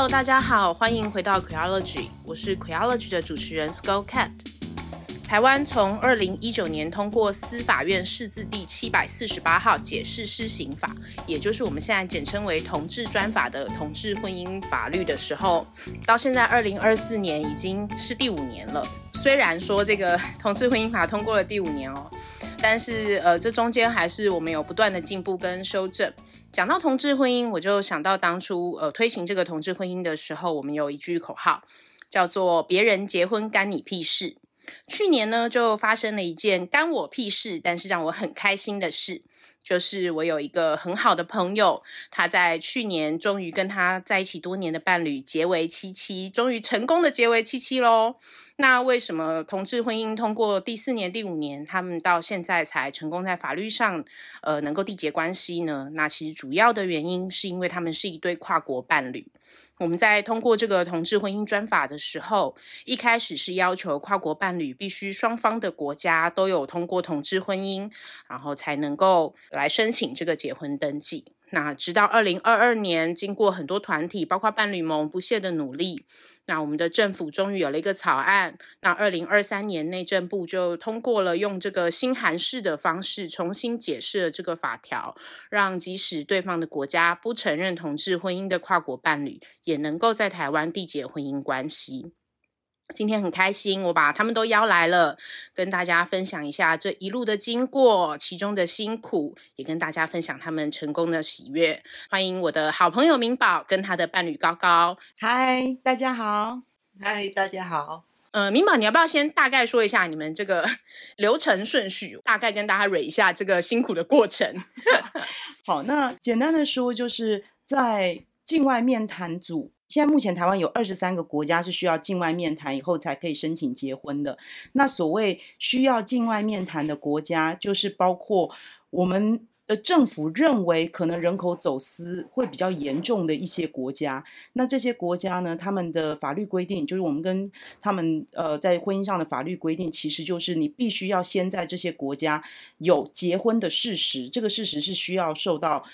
Hello，大家好，欢迎回到 Queology，我是 Queology 的主持人 Skull Cat。台湾从二零一九年通过司法院释字第七百四十八号解释施行法，也就是我们现在简称为同志专法的同志婚姻法律的时候，到现在二零二四年已经是第五年了。虽然说这个同志婚姻法通过了第五年哦，但是呃，这中间还是我们有不断的进步跟修正。讲到同志婚姻，我就想到当初呃推行这个同志婚姻的时候，我们有一句口号叫做“别人结婚干你屁事”。去年呢，就发生了一件干我屁事，但是让我很开心的事，就是我有一个很好的朋友，他在去年终于跟他在一起多年的伴侣结为七七，终于成功的结为七七喽。那为什么同志婚姻通过第四年、第五年，他们到现在才成功在法律上，呃，能够缔结关系呢？那其实主要的原因是因为他们是一对跨国伴侣。我们在通过这个同志婚姻专法的时候，一开始是要求跨国伴侣必须双方的国家都有通过同志婚姻，然后才能够来申请这个结婚登记。那直到二零二二年，经过很多团体，包括伴侣盟不懈的努力。那我们的政府终于有了一个草案，那二零二三年内政部就通过了用这个新函式的方式重新解释了这个法条，让即使对方的国家不承认同志婚姻的跨国伴侣，也能够在台湾缔结婚姻关系。今天很开心，我把他们都邀来了，跟大家分享一下这一路的经过，其中的辛苦，也跟大家分享他们成功的喜悦。欢迎我的好朋友明宝跟他的伴侣高高。嗨，大家好。嗨，大家好。呃，明宝，你要不要先大概说一下你们这个流程顺序？大概跟大家捋一下这个辛苦的过程。好，那简单的说，就是在境外面谈组。现在目前台湾有二十三个国家是需要境外面谈以后才可以申请结婚的。那所谓需要境外面谈的国家，就是包括我们的政府认为可能人口走私会比较严重的一些国家。那这些国家呢，他们的法律规定，就是我们跟他们呃在婚姻上的法律规定，其实就是你必须要先在这些国家有结婚的事实，这个事实是需要受到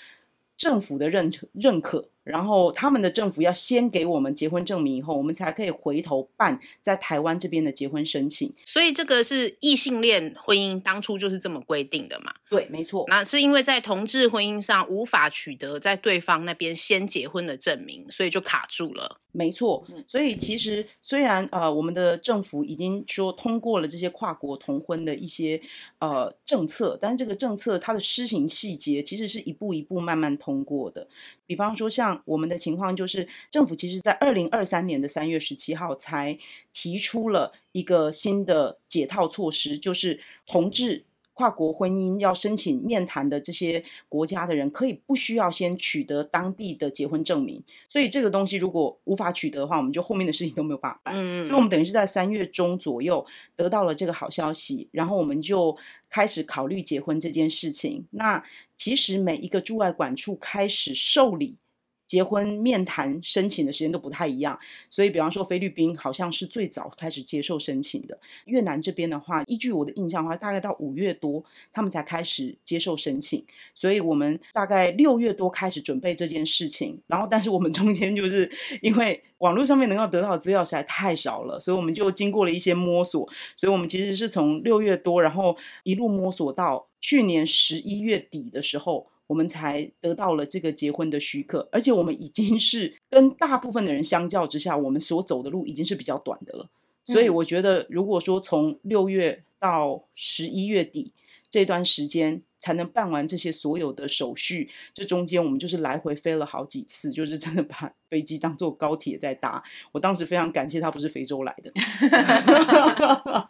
政府的认认可。然后他们的政府要先给我们结婚证明，以后我们才可以回头办在台湾这边的结婚申请。所以这个是异性恋婚姻当初就是这么规定的嘛？对，没错。那是因为在同志婚姻上无法取得在对方那边先结婚的证明，所以就卡住了。没错。所以其实虽然呃我们的政府已经说通过了这些跨国同婚的一些呃政策，但是这个政策它的施行细节其实是一步一步慢慢通过的。比方说像。我们的情况就是，政府其实在二零二三年的三月十七号才提出了一个新的解套措施，就是同志。跨国婚姻要申请面谈的这些国家的人，可以不需要先取得当地的结婚证明。所以这个东西如果无法取得的话，我们就后面的事情都没有办法办。嗯，所以我们等于是在三月中左右得到了这个好消息，然后我们就开始考虑结婚这件事情。那其实每一个驻外管处开始受理。结婚面谈申请的时间都不太一样，所以比方说菲律宾好像是最早开始接受申请的。越南这边的话，依据我的印象的话，大概到五月多他们才开始接受申请，所以我们大概六月多开始准备这件事情。然后，但是我们中间就是因为网络上面能够得到的资料实在太少了，所以我们就经过了一些摸索。所以我们其实是从六月多，然后一路摸索到去年十一月底的时候。我们才得到了这个结婚的许可，而且我们已经是 跟大部分的人相较之下，我们所走的路已经是比较短的了。所以我觉得，如果说从六月到十一月底这段时间，才能办完这些所有的手续，这中间我们就是来回飞了好几次，就是真的把 飞机当做高铁在搭。我当时非常感谢他不是非洲来的。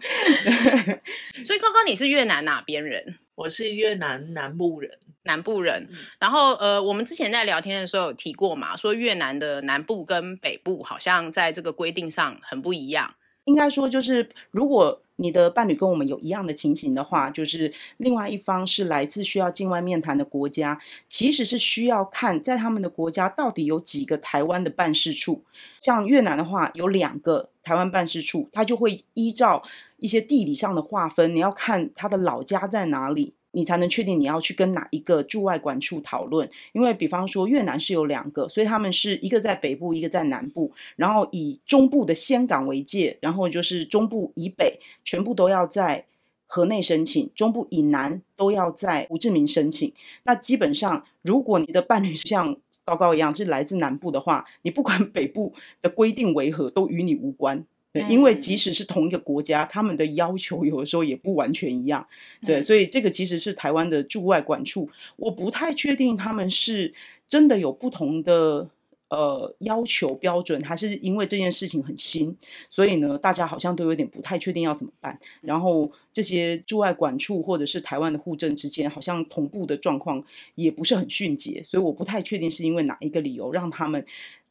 所以高高，你是越南哪边人？我是越南南部人，南部人。然后呃，我们之前在聊天的时候有提过嘛，说越南的南部跟北部好像在这个规定上很不一样。应该说就是如果。你的伴侣跟我们有一样的情形的话，就是另外一方是来自需要境外面谈的国家，其实是需要看在他们的国家到底有几个台湾的办事处。像越南的话，有两个台湾办事处，他就会依照一些地理上的划分，你要看他的老家在哪里。你才能确定你要去跟哪一个驻外馆处讨论。因为比方说越南是有两个，所以他们是一个在北部，一个在南部，然后以中部的岘港为界，然后就是中部以北全部都要在河内申请，中部以南都要在胡志明申请。那基本上，如果你的伴侣像高高一样是来自南部的话，你不管 北部的规定为何，都与你无关。对，因为即使是同一个国家，他们的要求有的时候也不完全一样。对，所以这个其实是台湾的驻外管处，我不太确定他们是真的有不同的呃要求标准，还是因为这件事情很新，所以呢，大家好像都有点不太确定要怎么办。然后这些驻外管处或者是台湾的户政之间，好像同步的状况也不是很迅捷，所以我不太确定是因为哪一个理由让他们，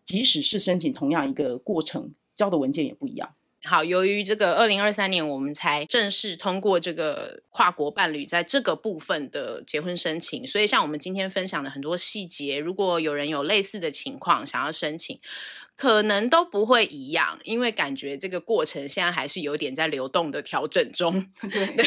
即使是申请同样一个过程。交的文件也不一样。好，由于这个二零二三年我们才正式通过这个跨国伴侣在这个部分的结婚申请，所以像我们今天分享的很多细节，如果有人有类似的情况想要申请，可能都不会一样，因为感觉这个过程现在还是有点在流动的调整中。对对，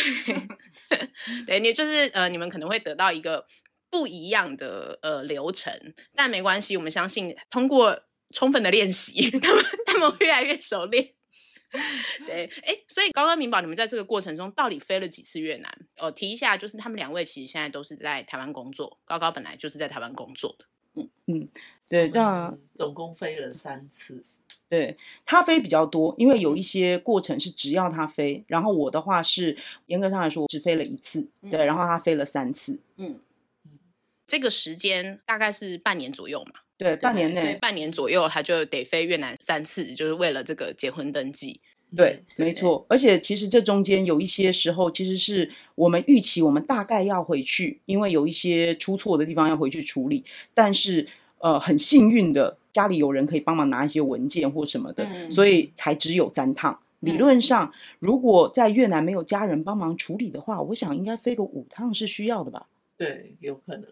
对 你就是呃，你们可能会得到一个不一样的呃流程，但没关系，我们相信通过。充分的练习，他们 他们会越来越熟练。对，哎，所以高高明宝，你们在这个过程中到底飞了几次越南？哦提一下，就是他们两位其实现在都是在台湾工作。高高本来就是在台湾工作的。嗯嗯，对，那总共飞了三次。对，他飞比较多，因为有一些过程是只要他飞，然后我的话是严格上来说只飞了一次。对，然后他飞了三次。嗯嗯，这个时间大概是半年左右嘛。对，半年内，所以半年左右，他就得飞越南三次，就是为了这个结婚登记。对，没错。而且其实这中间有一些时候，其实是我们预期我们大概要回去，因为有一些出错的地方要回去处理。但是呃，很幸运的，家里有人可以帮忙拿一些文件或什么的，嗯、所以才只有三趟。理论上，嗯、如果在越南没有家人帮忙处理的话，我想应该飞个五趟是需要的吧？对，有可能。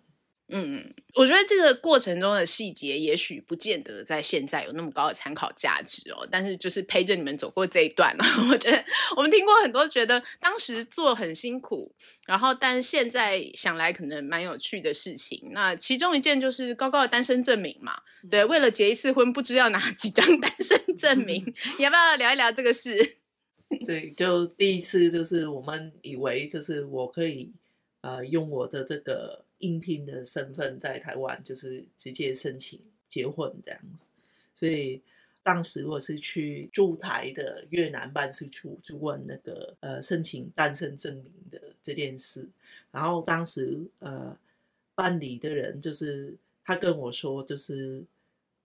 嗯，我觉得这个过程中的细节，也许不见得在现在有那么高的参考价值哦。但是就是陪着你们走过这一段，我觉得我们听过很多，觉得当时做很辛苦，然后但现在想来可能蛮有趣的事情。那其中一件就是高高的单身证明嘛，对，为了结一次婚，不知要拿几张单身 证明，你要不要聊一聊这个事？对，就第一次就是我们以为就是我可以呃用我的这个。应聘的身份在台湾就是直接申请结婚这样子，所以当时我是去驻台的越南办事处就问那个呃申请单身证明的这件事，然后当时呃办理的人就是他跟我说就是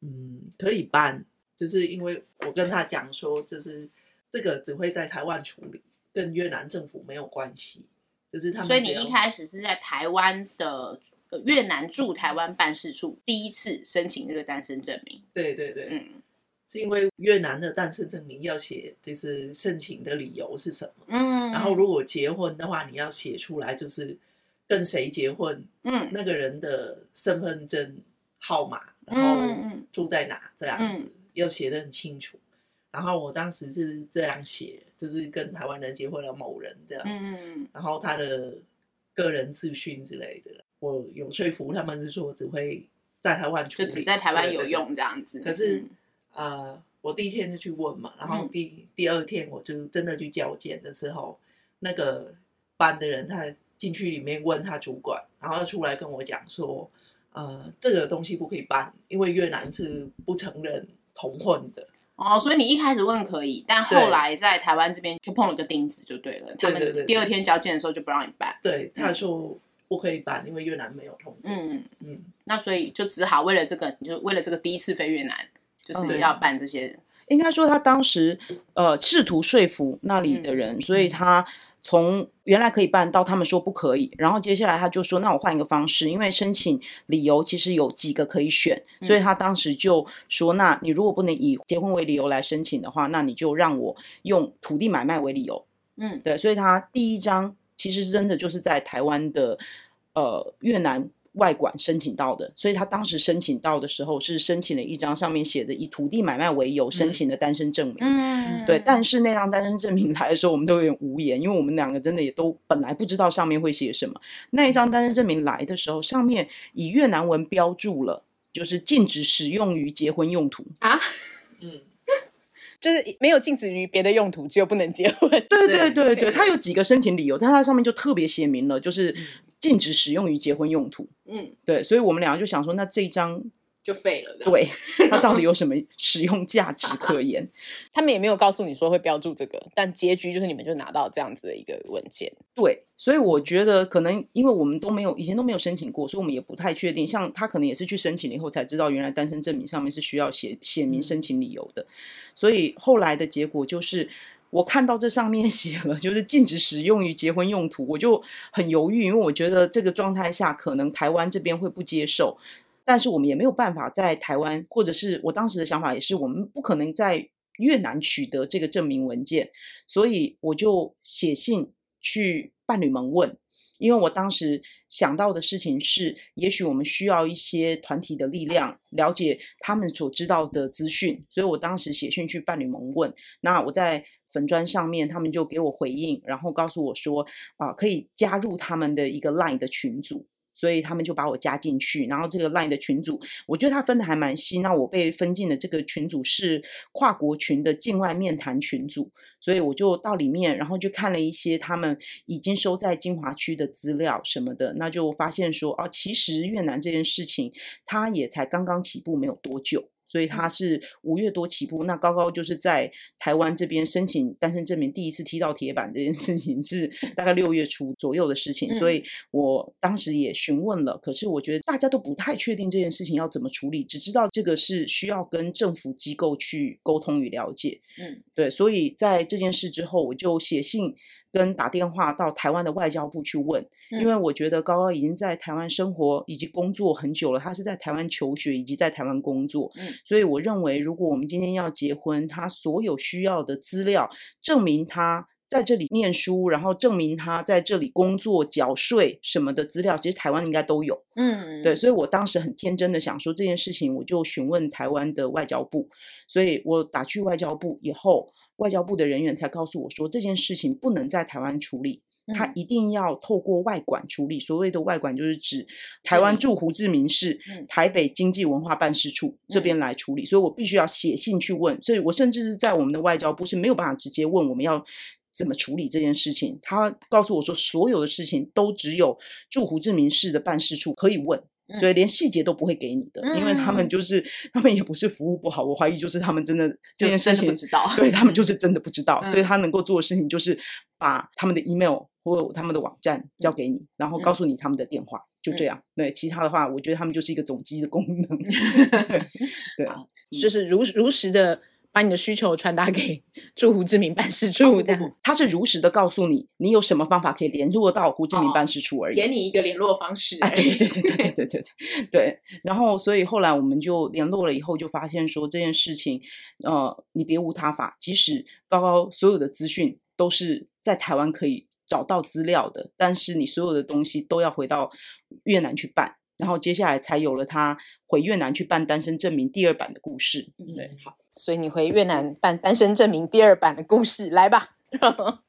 嗯可以办，就是因为我跟他讲说就是这个只会在台湾处理，跟越南政府没有关系。就是他们，所以你一开始是在台湾的越南驻台湾办事处第一次申请这个单身证明。对对对，嗯，是因为越南的单身证明要写，就是申请的理由是什么？嗯，然后如果结婚的话，你要写出来，就是跟谁结婚，嗯，那个人的身份证号码，然后住在哪，这样子要写的很清楚。然后我当时是这样写，就是跟台湾人结婚了某人这样，嗯，然后他的个人资讯之类的，我有说服他们是说我只会在台湾处理，就只在台湾有用这样子。可是，嗯、呃，我第一天就去问嘛，然后第、嗯、第二天我就真的去交件的时候，那个班的人他进去里面问他主管，然后出来跟我讲说，呃，这个东西不可以办，因为越南是不承认同婚的。哦，所以你一开始问可以，但后来在台湾这边就碰了个钉子，就对了。对对对。第二天交件的时候就不让你办。对，他说不可以办，因为越南没有通过。嗯嗯嗯。那所以就只好为了这个，就为了这个第一次飞越南，就是要办这些。应该说他当时呃试图说服那里的人，所以他。从原来可以办到他们说不可以，然后接下来他就说：“那我换一个方式，因为申请理由其实有几个可以选，所以他当时就说：那你如果不能以结婚为理由来申请的话，那你就让我用土地买卖为理由。嗯，对，所以他第一张其实真的就是在台湾的呃越南外管申请到的，所以他当时申请到的时候是申请了一张上面写的以土地买卖为由申请的单身证明。嗯，对。但是那张单身证明来的时候，我们都有点无言，因为我们两个真的也都本来不知道上面会写什么。那一张单身证明来的时候，上面以越南文标注了，就是禁止使用于结婚用途啊。嗯。就是没有禁止于别的用途，只有不能结婚。对对对对，它有几个申请理由，但他上面就特别写明了，就是禁止使用于结婚用途。嗯，对，所以我们两个就想说，那这一张。就废了，对，它到底有什么使用价值 可言？他们也没有告诉你说会标注这个，但结局就是你们就拿到这样子的一个文件。对，所以我觉得可能因为我们都没有以前都没有申请过，所以我们也不太确定。像他可能也是去申请了以后才知道，原来单身证明上面是需要写写明申请理由的。所以后来的结果就是，我看到这上面 写了就是禁止使用于结婚用途，我就很犹豫，因为我觉得这个状态下可能台湾这边会不接受。但是我们也没有办法在台湾，或者是我当时的想法也是，我们不可能在越南取得这个证明文件，所以我就写信去伴侣们问，因为我当时想到的事情是，也许我们需要一些团体的力量，了解他们所知道的资讯，所以我当时写信去伴侣们问，那我在粉砖上面，他们就给我回应，然后告诉我说，啊、可以加入他们的一个 Line 的群组。所以他们就把我加进去，然后这个 LINE 的群组，我觉得他分的还蛮细。那我被分进的这个群组是跨国群的境外面谈群组，所以我就到里面，然后就看了一些他们已经收在金华区的资料什么的，那就发现说，哦，其实越南这件事情，它也才刚刚起步没有多久。所以他是五月多起步，那高高就是在台湾这边申请单身证明，第一次踢到铁板这件事情是 大概六月初左右的事情，所以我当时也询问了，可是我觉得大家都不太确定这件事情要怎么处理，只知道这个是需要跟政府机构去沟通与了解。嗯，对，所以在这件事之后，我就写信。跟打电话到台湾的外交部去问，因为我觉得高高已经在台湾生活以及工作很久了，他是在台湾求学以及在台湾工作，所以我认为如果我们今天要结婚，他所有需要的资料证明他在这里念书，然后证明他在这里工作、缴税什么的资料，其实台湾应该都有。嗯，对，所以我当时很天真的想说这件事情，我就询问台湾的外交部，所以我打去外交部以后。外交部的人员才告诉我说，这件事情不能在台湾处理，他一定要透过外管处理。所谓的外管，就是指台湾驻胡志明市台北经济文化办事处这边来处理。所以我必须要写信去问，所以我甚至是在我们的外交部是没有办法直接问我们要怎么处理这件事情。他告诉我说，所有的事情都只有驻胡志明市的办事处可以问。所以连细节都不会给你的，嗯、因为他们就是他们也不是服务不好，我怀疑就是他们真的这件事情不知道，对他们就是真的不知道，嗯、所以他能够做的事情就是把他们的 email 或他们的网站交给你，嗯、然后告诉你他们的电话，嗯、就这样。对，其他的话，我觉得他们就是一个总机的功能，对，就是如如实的。把你的需求传达给 驻胡志明办事处，这样他是如实的告诉你，你有什么方法可以联络到胡志明办事处而已，给你一个联络方式。哎，对对对 对对对对对对。然后，所以后来我们就联络了以后，就发现说这件事情，呃，你别无他法，即使高高所有的资讯都是在台湾可以找到资料的，但是你所有的东西都要回到越南去办，然后接下来才有了他回越南去办单身证明第二版的故事。对，好。所以你回越南办单身证明第二版的故事来吧。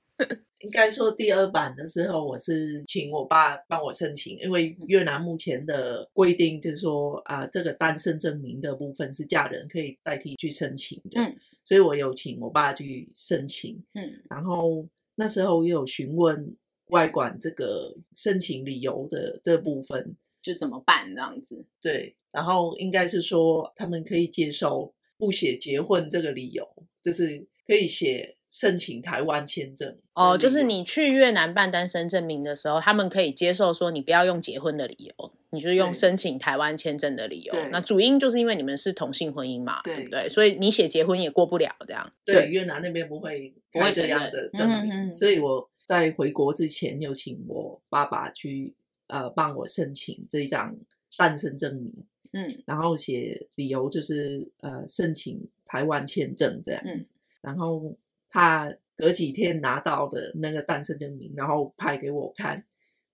应该说第二版的时候，我是请我爸帮我申请，因为越南目前的规定就是说啊、呃，这个单身证明的部分是嫁人可以代替去申请的。嗯，所以我有请我爸去申请。嗯，然后那时候也有询问外馆这个申请理由的这部分，就怎么办这样子。对，然后应该是说他们可以接受。不写结婚这个理由，就是可以写申请台湾签证哦。就是你去越南办单身证明的时候，他们可以接受说你不要用结婚的理由，你就用申请台湾签证的理由。那主因就是因为你们是同性婚姻嘛，对，对不对？所以你写结婚也过不了这样。对，对越南那边不会不会这样的证明。嗯嗯，所以我在回国之前，有请我爸爸去呃帮我申请这一张单身证明。嗯，然后写理由就是呃申请台湾签证这样子，嗯、然后他隔几天拿到的那个单身证明，然后拍给我看，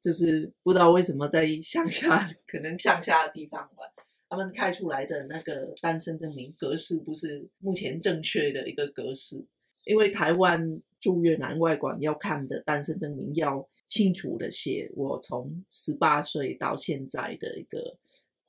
就是不知道为什么在乡下，可能乡下的地方吧，他们开出来的那个单身证明格式不是目前正确的一个格式，因为台湾驻越南外馆要看的单身证明要清楚的写我从十八岁到现在的一个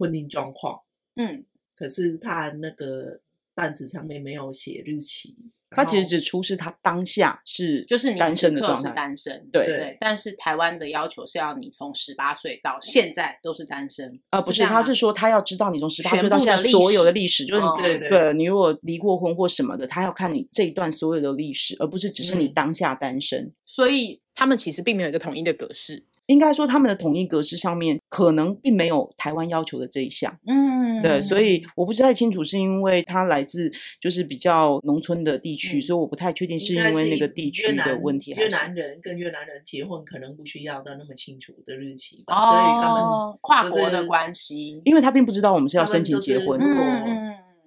婚姻状况，嗯，可是他那个单子上面没有写日期。他其实只出示他当下是就是单身的状态，是单身，对对。但是台湾的要求是要你从十八岁到现在都是单身，呃，不是，他是说他要知道你从十八岁到现在所有的历史，就是对对，对你如果离过婚或什么的，他要看你这一段所有的历史，而不是只是你当下单身。嗯、所以他们其实并没有一个统一的格式。应该说，他们的统一格式上面可能并没有台湾要求的这一项。嗯，对，所以我不是太清楚，是因为他来自就是比较农村的地区，嗯、所以我不太确定是因为那个地区的问题还是。越南人跟越南人结婚可能不需要到那么清楚的日期，哦、所以他们跨国的关系，因为他并不知道我们是要申请结婚。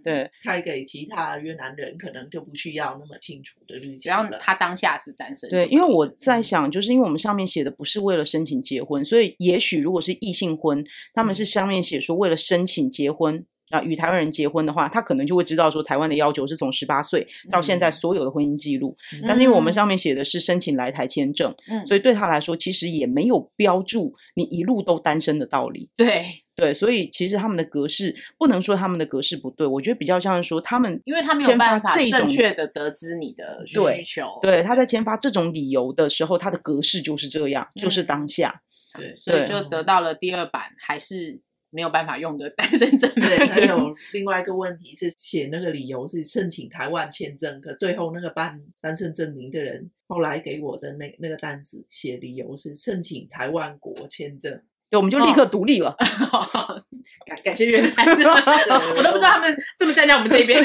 对，开给其他越南人可能就不需要那么清楚的日期，只要他当下是单身。对，因为我在想，就是因为我们上面写的不是为了申请结婚，所以也许如果是异性婚，他们是上面写说为了申请结婚啊，与台湾人结婚的话，他可能就会知道说台湾的要求是从十八岁到现在所有的婚姻记录。嗯、但是因为我们上面写的是申请来台签证，嗯、所以对他来说其实也没有标注你一路都单身的道理。对。对，所以其实他们的格式不能说他们的格式不对，我觉得比较像是说他们，因为他没有办法正确的得知你的需求。对，对，他在签发这种理由的时候，他的格式就是这样，嗯、就是当下。对，所以就得到了第二版还是没有办法用的 单身证明。对，还有另外一个问题是写那个理由是申请台湾签证，可最后那个办单身证明的人后来给我的那那个单子写理由是申请台湾国签证。对，我们就立刻独立了。哦、感感谢越南，我都不知道他们这么站在我们这边。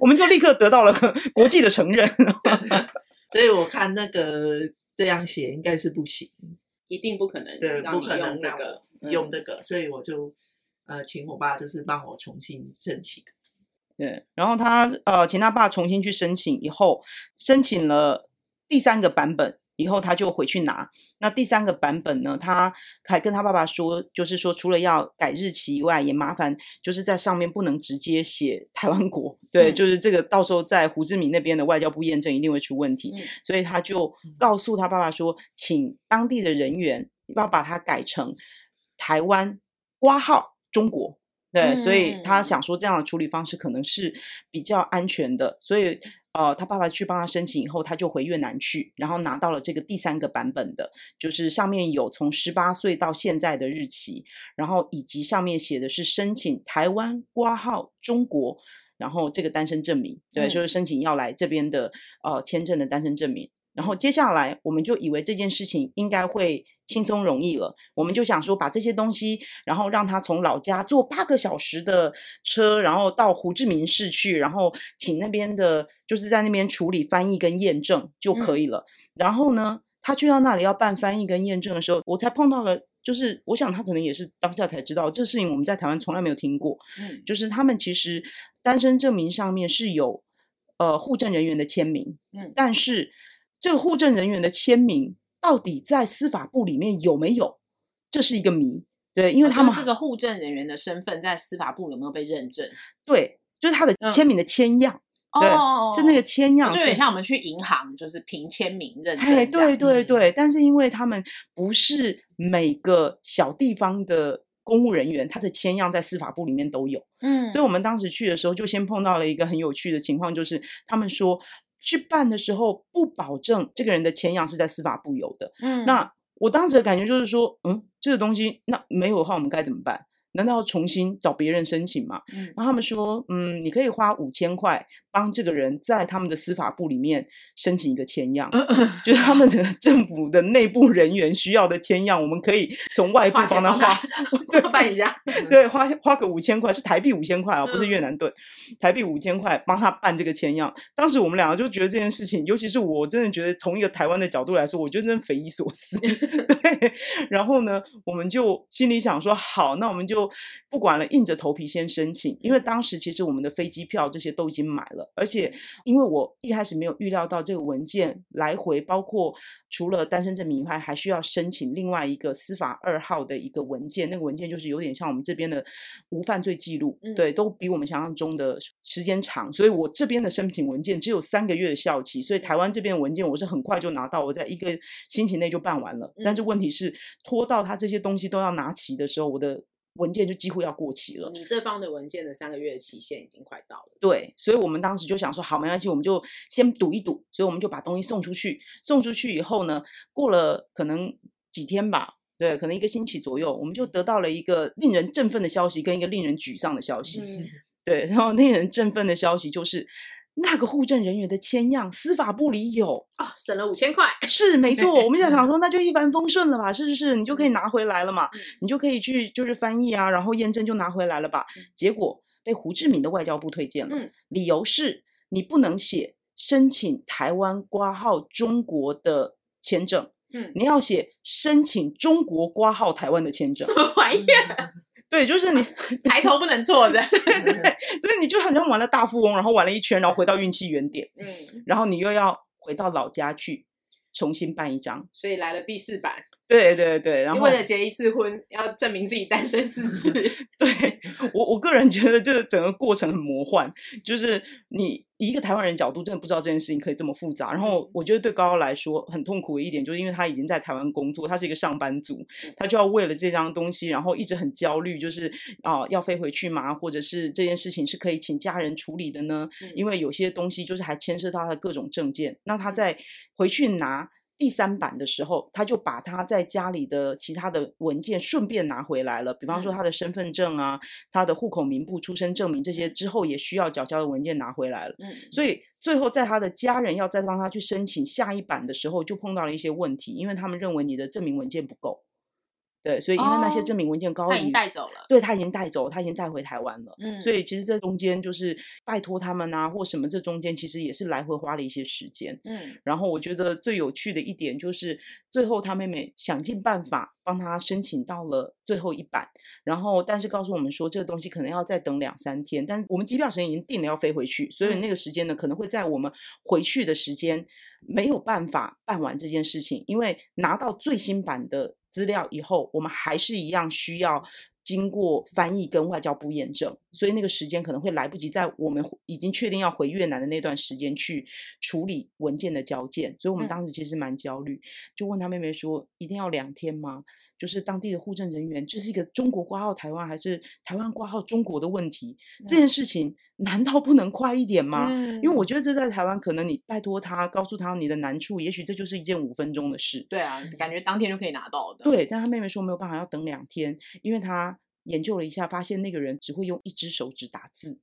我们就立刻得到了国际的承认。所以我看那个这样写应该是不行，一定不可能。对，不可能这个用这个，所以我就呃请我爸就是帮我重新申请。对，然后他呃请他爸重新去申请以后，申请了第三个版本。以后他就回去拿。那第三个版本呢？他还跟他爸爸说，就是说除了要改日期以外，也麻烦就是在上面不能直接写台湾国。对，嗯、就是这个到时候在胡志明那边的外交部验证一定会出问题。嗯、所以他就告诉他爸爸说，请当地的人员要把它改成台湾挂号中国。对，嗯、所以他想说这样的处理方式可能是比较安全的。所以。呃，他爸爸去帮他申请以后，他就回越南去，然后拿到了这个第三个版本的，就是上面有从十八岁到现在的日期，然后以及上面写的是申请台湾挂号中国，然后这个单身证明，对，嗯、就是申请要来这边的呃签证的单身证明。然后接下来我们就以为这件事情应该会轻松容易了，我们就想说把这些东西，然后让他从老家坐八个小时的车，然后到胡志明市去，然后请那边的，就是在那边处理翻译跟验证就可以了。嗯、然后呢，他去到那里要办翻译跟验证的时候，我才碰到了，就是我想他可能也是当下才知道这事情，我们在台湾从来没有听过。嗯，就是他们其实单身证明上面是有呃户政人员的签名，嗯，但是。这个户政人员的签名到底在司法部里面有没有？这是一个谜。对，因为他们这个户政人员的身份在司法部有没有被认证？对，就是他的签名的签样。嗯、对，哦、是那个签样，就有点像我们去银行，就是凭签名认证。哎，对对对，但是因为他们不是每个小地方的公务人员，他的签样在司法部里面都有。嗯，所以我们当时去的时候，就先碰到了一个很有趣的情况，就是他们说。去办的时候不保证这个人的签样是在司法部有的，嗯，那我当时的感觉就是说，嗯，这个东西那没有的话，我们该怎么办？难道要重新找别人申请吗？嗯，然后他们说，嗯，你可以花五千块。帮这个人在他们的司法部里面申请一个签样，就是他们的政府的内部人员需要的签样，我们可以从外部帮他花，对，办一下，对，花花个五千块，是台币五千块啊，不是越南盾，台币五千块帮他办这个签样。当时我们两个就觉得这件事情，尤其是我真的觉得从一个台湾的角度来说，我觉得真的匪夷所思。对，然后呢，我们就心里想说，好，那我们就就不管了，硬着头皮先申请。因为当时其实我们的飞机票这些都已经买了，而且因为我一开始没有预料到这个文件来回，包括除了单身证明以外，还需要申请另外一个司法二号的一个文件。那个文件就是有点像我们这边的无犯罪记录，嗯、对，都比我们想象中的时间长。所以我这边的申请文件只有三个月的效期，所以台湾这边的文件我是很快就拿到，我在一个星期内就办完了。但是问题是拖到他这些东西都要拿齐的时候，我的文件就几乎要过期了。你这方的文件的三个月的期限已经快到了。对，所以我们当时就想说，好，没关系，我们就先赌一赌。所以我们就把东西送出去。送出去以后呢，过了可能几天吧，对，可能一个星期左右，我们就得到了一个令人振奋的消息，跟一个令人沮丧的消息。嗯、对，然后令人振奋的消息就是。那个户政人员的签样，司法部里有啊、哦，省了五千块，是没错。我们就想 说，那就一帆风顺了吧，是不是？你就可以拿回来了嘛，嗯、你就可以去就是翻译啊，然后验证就拿回来了吧。嗯、结果被胡志明的外交部推荐了，嗯、理由是你不能写申请台湾挂号中国的签证，嗯，你要写申请中国挂号台湾的签证，什么玩意儿？对，就是你 抬头不能错的，对对，所以你就好像玩了大富翁，然后玩了一圈，然后回到运气原点，嗯，然后你又要回到老家去重新办一张，所以来了第四版。对对对，然后为了结一次婚，要证明自己单身四次。对我，我个人觉得这个整个过程很魔幻，就是你以一个台湾人角度，真的不知道这件事情可以这么复杂。然后我觉得对高高来说很痛苦的一点，就是因为他已经在台湾工作，他是一个上班族，他就要为了这张东西，然后一直很焦虑，就是啊、呃，要飞回去吗？或者是这件事情是可以请家人处理的呢？因为有些东西就是还牵涉到他的各种证件，那他在回去拿。第三版的时候，他就把他在家里的其他的文件顺便拿回来了，比方说他的身份证啊、他的户口名簿、出生证明这些之后也需要缴交的文件拿回来了。嗯，所以最后在他的家人要再帮他去申请下一版的时候，就碰到了一些问题，因为他们认为你的证明文件不够。对，所以因为那些证明文件高，他已经带走了。对，他已经带走，他已经带回台湾了。嗯，所以其实这中间就是拜托他们啊，或什么，这中间其实也是来回花了一些时间。嗯，然后我觉得最有趣的一点就是，最后他妹妹想尽办法帮他申请到了最后一版，然后但是告诉我们说这个东西可能要再等两三天，但我们机票时间已经定了要飞回去，所以那个时间呢可能会在我们回去的时间没有办法办完这件事情，因为拿到最新版的。资料以后，我们还是一样需要经过翻译跟外交部验证，所以那个时间可能会来不及在我们已经确定要回越南的那段时间去处理文件的交件，所以我们当时其实蛮焦虑，就问他妹妹说：“一定要两天吗？”就是当地的户政人员，这是一个中国挂号台湾还是台湾挂号中国的问题，这件事情。难道不能快一点吗？嗯、因为我觉得这在台湾，可能你拜托他，告诉他你的难处，也许这就是一件五分钟的事。对啊，感觉当天就可以拿到的。对，但他妹妹说没有办法，要等两天，因为他研究了一下，发现那个人只会用一只手指打字。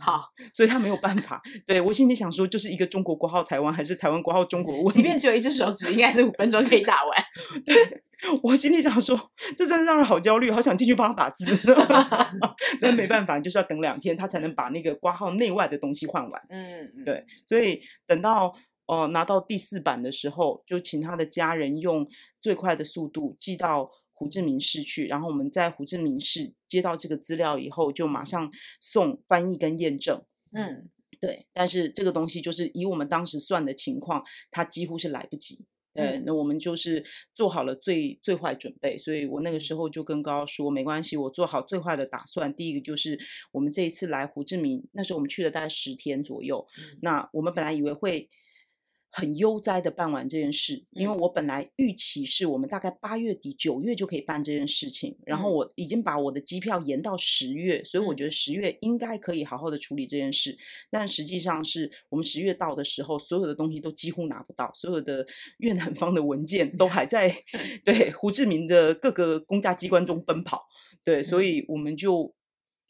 好，所以他没有办法。对，我心里想说，就是一个中国挂号台湾，还是台湾挂号中国问题？即便只有一只手指，应该是五分钟可以打完。对。我心里想说，这真的让人好焦虑，好想进去帮他打字。但没办法，就是要等两天，他才能把那个挂号内外的东西换完。嗯，对，所以等到呃拿到第四版的时候，就请他的家人用最快的速度寄到胡志明市去，然后我们在胡志明市接到这个资料以后，就马上送翻译跟验证。嗯，对，但是这个东西就是以我们当时算的情况，它几乎是来不及。对，那我们就是做好了最最坏准备，所以我那个时候就跟高高说，没关系，我做好最坏的打算。第一个就是我们这一次来胡志明，那时候我们去了大概十天左右，嗯、那我们本来以为会。很悠哉的办完这件事，因为我本来预期是我们大概八月底九月就可以办这件事情，然后我已经把我的机票延到十月，所以我觉得十月应该可以好好的处理这件事。但实际上是我们十月到的时候，所有的东西都几乎拿不到，所有的越南方的文件都还在 对胡志明的各个公家机关中奔跑，对，所以我们就。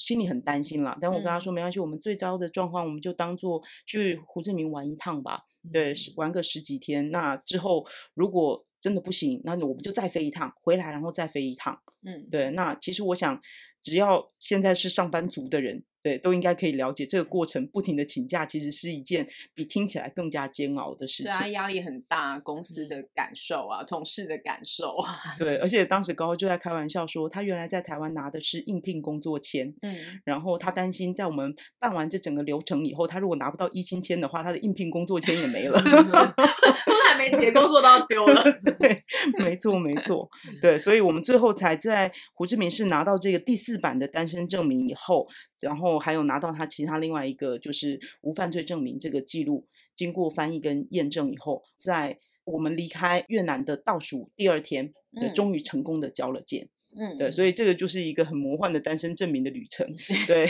心里很担心啦，但我跟他说没关系，嗯、我们最糟的状况我们就当做去胡志明玩一趟吧，对，玩个十几天。那之后如果真的不行，那我们就再飞一趟回来，然后再飞一趟。嗯，对。那其实我想，只要现在是上班族的人，对，都应该可以了解这个过程。不停的请假，其实是一件比听起来更加煎熬的事情。对啊，压力很大，公司的感受啊，同事的感受啊。对，而且当时高高就在开玩笑说，他原来在台湾拿的是应聘工作签，嗯，然后他担心在我们办完这整个流程以后，他如果拿不到一亲签的话，他的应聘工作签也没了，都还没结，工作都要丢了。对，没错，没错，对，所以我们最后才在胡志明市拿到这个第四版的单身证明以后。然后还有拿到他其他另外一个就是无犯罪证明这个记录，经过翻译跟验证以后，在我们离开越南的倒数第二天，对，终于成功的交了件。嗯，对，所以这个就是一个很魔幻的单身证明的旅程。对，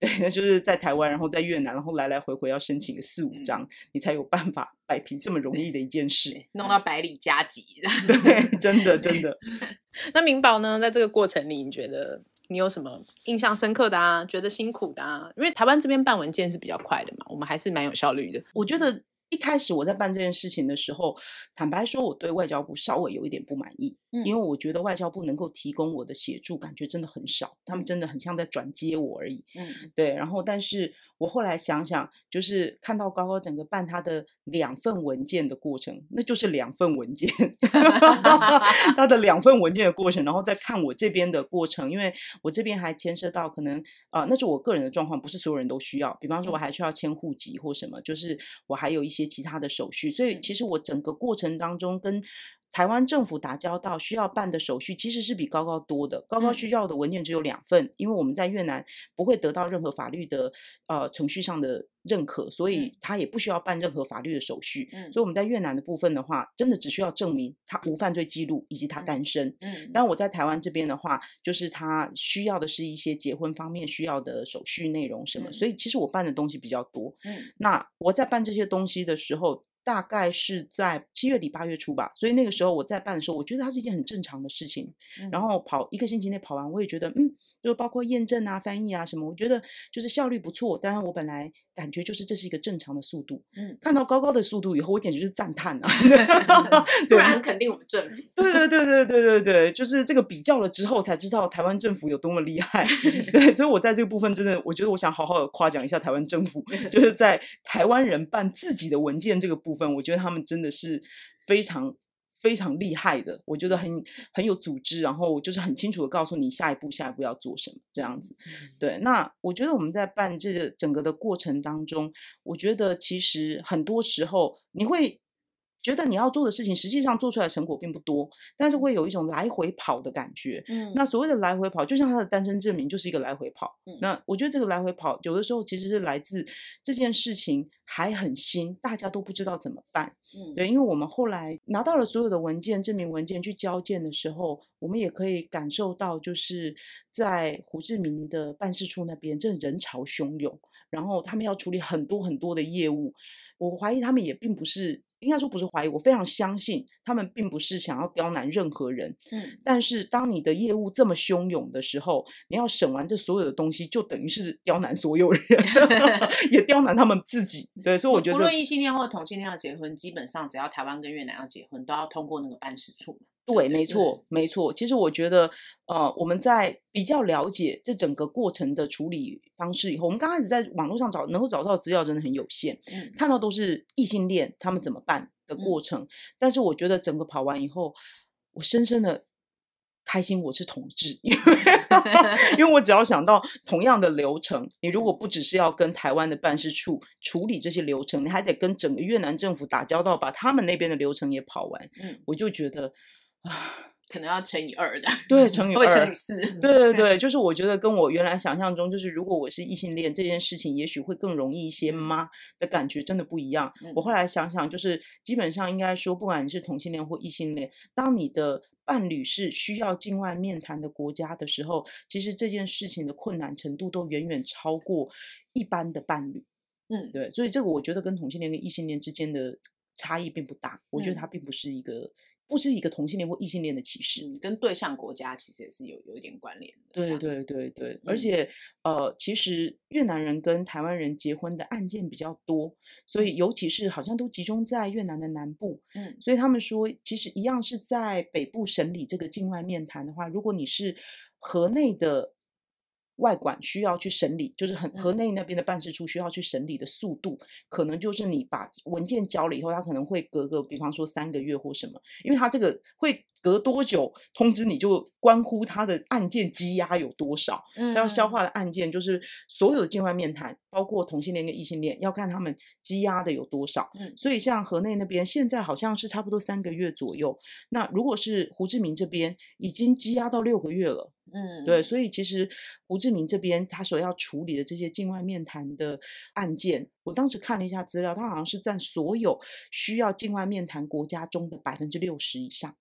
对，那就是在台湾，然后在越南，然后来来回回要申请个四五张，嗯、你才有办法摆平这么容易的一件事，弄到百里加急。对，真的真的。那明宝呢，在这个过程里，你觉得？你有什么印象深刻的啊？觉得辛苦的啊？因为台湾这边办文件是比较快的嘛，我们还是蛮有效率的。我觉得一开始我在办这件事情的时候，坦白说，我对外交部稍微有一点不满意，嗯，因为我觉得外交部能够提供我的协助，感觉真的很少，他们真的很像在转接我而已。嗯，对。然后，但是我后来想想，就是看到高高整个办他的两份文件的过程，那就是两份文件，他的两份文件的过程，然后再看我这边的过程，因为我这边还牵涉到可能啊、呃，那是我个人的状况，不是所有人都需要。比方说，我还需要迁户籍或什么，就是我还有一些其他的手续，所以其实我整个过程当中跟。台湾政府打交道需要办的手续其实是比高高多的，高高需要的文件只有两份，嗯、因为我们在越南不会得到任何法律的呃程序上的认可，所以他也不需要办任何法律的手续。嗯，所以我们在越南的部分的话，真的只需要证明他无犯罪记录以及他单身。嗯，但我在台湾这边的话，就是他需要的是一些结婚方面需要的手续内容什么，嗯、所以其实我办的东西比较多。嗯，那我在办这些东西的时候。大概是在七月底八月初吧，所以那个时候我在办的时候，我觉得它是一件很正常的事情。嗯、然后跑一个星期内跑完，我也觉得，嗯，就包括验证啊、翻译啊什么，我觉得就是效率不错。当然，我本来感觉就是这是一个正常的速度。嗯，看到高高的速度以后，我简直就是赞叹啊！突然肯定我们政府。对对对对对对对，就是这个比较了之后才知道台湾政府有多么厉害。对，所以我在这个部分真的，我觉得我想好好的夸奖一下台湾政府，就是在台湾人办自己的文件这个部分。部分我觉得他们真的是非常非常厉害的，我觉得很很有组织，然后就是很清楚的告诉你下一步下一步要做什么这样子。对，那我觉得我们在办这个整个的过程当中，我觉得其实很多时候你会。觉得你要做的事情，实际上做出来的成果并不多，但是会有一种来回跑的感觉。嗯，那所谓的来回跑，就像他的单身证明就是一个来回跑。嗯，那我觉得这个来回跑，有的时候其实是来自这件事情还很新，大家都不知道怎么办。嗯，对，因为我们后来拿到了所有的文件、证明文件去交件的时候，我们也可以感受到，就是在胡志明的办事处那边，真的人潮汹涌，然后他们要处理很多很多的业务，我怀疑他们也并不是。应该说不是怀疑，我非常相信他们并不是想要刁难任何人。嗯，但是当你的业务这么汹涌的时候，你要审完这所有的东西，就等于是刁难所有人，也刁难他们自己。对，所以我觉得，无论异性恋或同性恋要结婚，基本上只要台湾跟越南要结婚，都要通过那个办事处。对，没错，没错。其实我觉得，呃，我们在比较了解这整个过程的处理方式以后，我们刚开始在网络上找能够找到的资料真的很有限，嗯，看到都是异性恋他们怎么办的过程。嗯，但是我觉得整个跑完以后，我深深的开心，我是同志，因为 因为我只要想到同样的流程，你如果不只是要跟台湾的办事处处理这些流程，你还得跟整个越南政府打交道，把他们那边的流程也跑完，嗯，我就觉得。啊，可能要乘以二的，对，乘以 二，乘以四，对对对，就是我觉得跟我原来想象中，就是如果我是异性恋这件事情，也许会更容易一些吗的感觉，真的不一样。嗯、我后来想想，就是基本上应该说，不管你是同性恋或异性恋，当你的伴侣是需要境外面谈的国家的时候，其实这件事情的困难程度都远远超过一般的伴侣。嗯，对，所以这个我觉得跟同性恋跟异性恋之间的差异并不大，我觉得它并不是一个。嗯不是一个同性恋或异性恋的歧视，嗯，跟对象国家其实也是有有一点关联的。对对对对，嗯、而且呃，其实越南人跟台湾人结婚的案件比较多，所以尤其是好像都集中在越南的南部。嗯，所以他们说，其实一样是在北部审理这个境外面谈的话，如果你是河内的外管需要去审理，就是很河内那边的办事处需要去审理的速度，嗯、可能就是你把文件交了以后，他可能会隔个，比方说三个月或什么，因为他这个会隔多久通知你就关乎他的案件积压有多少，他要消化的案件就是所有的境外面谈，包括同性恋跟异性恋，要看他们积压的有多少。嗯、所以像河内那边现在好像是差不多三个月左右，那如果是胡志明这边已经积压到六个月了。嗯，对，所以其实胡志明这边他所要处理的这些境外面谈的案件，我当时看了一下资料，他好像是占所有需要境外面谈国家中的百分之六十以上。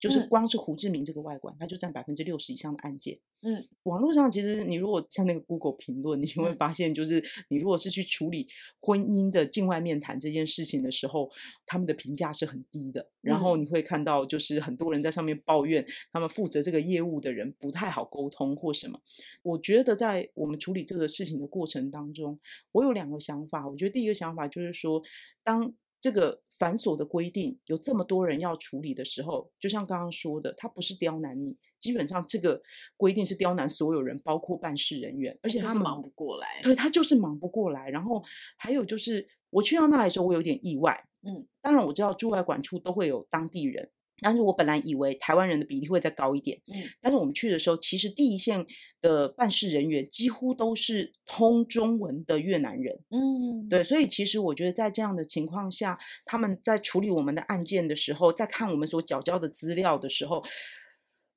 就是光是胡志明这个外馆，它就占百分之六十以上的案件。嗯，网络上其实你如果像那个 Google 评论，你会发现，就是你如果是去处理婚姻的境外面谈这件事情的时候，他们的评价是很低的。然后你会看到，就是很多人在上面抱怨，他们负责这个业务的人不太好沟通或什么。我觉得在我们处理这个事情的过程当中，我有两个想法。我觉得第一个想法就是说，当这个繁琐的规定有这么多人要处理的时候，就像刚刚说的，他不是刁难你，基本上这个规定是刁难所有人，包括办事人员，而且他们忙不过来。对，他就是忙不过来。然后还有就是，我去到那里的时候，我有点意外。嗯，当然我知道驻外管处都会有当地人。但是我本来以为台湾人的比例会再高一点，嗯，但是我们去的时候，其实第一线的办事人员几乎都是通中文的越南人，嗯，对，所以其实我觉得在这样的情况下，他们在处理我们的案件的时候，在看我们所缴交的资料的时候。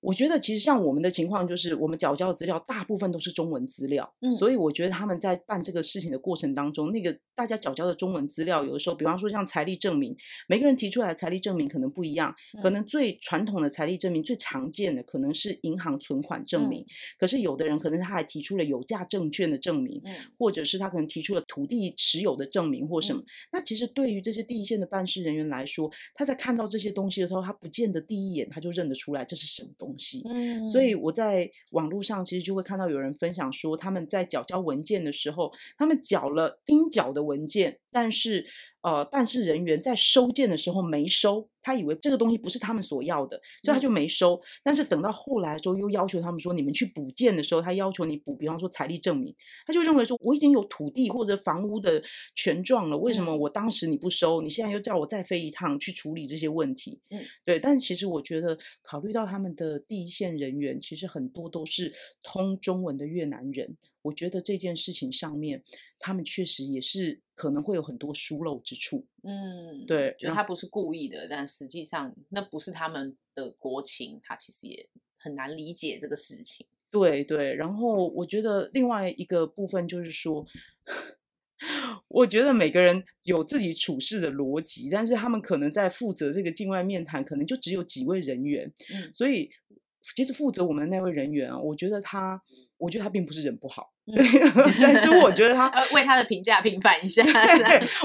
我觉得其实像我们的情况，就是我们缴交的资料大部分都是中文资料，嗯，所以我觉得他们在办这个事情的过程当中，那个大家缴交的中文资料，有的时候，比方说像财力证明，每个人提出来的财力证明可能不一样，可能最传统的财力证明最常见的可能是银行存款证明，可是有的人可能他还提出了有价证券的证明，或者是他可能提出了土地持有的证明或什么。那其实对于这些第一线的办事人员来说，他在看到这些东西的时候，他不见得第一眼他就认得出来这是什么东西。东西，嗯，所以我在网络上其实就会看到有人分享说，他们在缴交文件的时候，他们缴了应缴的文件，但是。呃，办事人员在收件的时候没收，他以为这个东西不是他们所要的，所以他就没收。嗯、但是等到后来的时候，又要求他们说，你们去补件的时候，他要求你补，比方说财力证明，他就认为说，我已经有土地或者房屋的权状了，为什么我当时你不收，你现在又叫我再飞一趟去处理这些问题？嗯，对。但其实我觉得，考虑到他们的第一线人员，其实很多都是通中文的越南人。我觉得这件事情上面，他们确实也是可能会有很多疏漏之处。嗯，对，就他不是故意的，但实际上那不是他们的国情，他其实也很难理解这个事情。对对，然后我觉得另外一个部分就是说，我觉得每个人有自己处事的逻辑，但是他们可能在负责这个境外面谈，可能就只有几位人员，嗯，所以。其实负责我们的那位人员啊，我觉得他，我觉得他并不是人不好，对，但是我觉得他 为他的评价平反一下，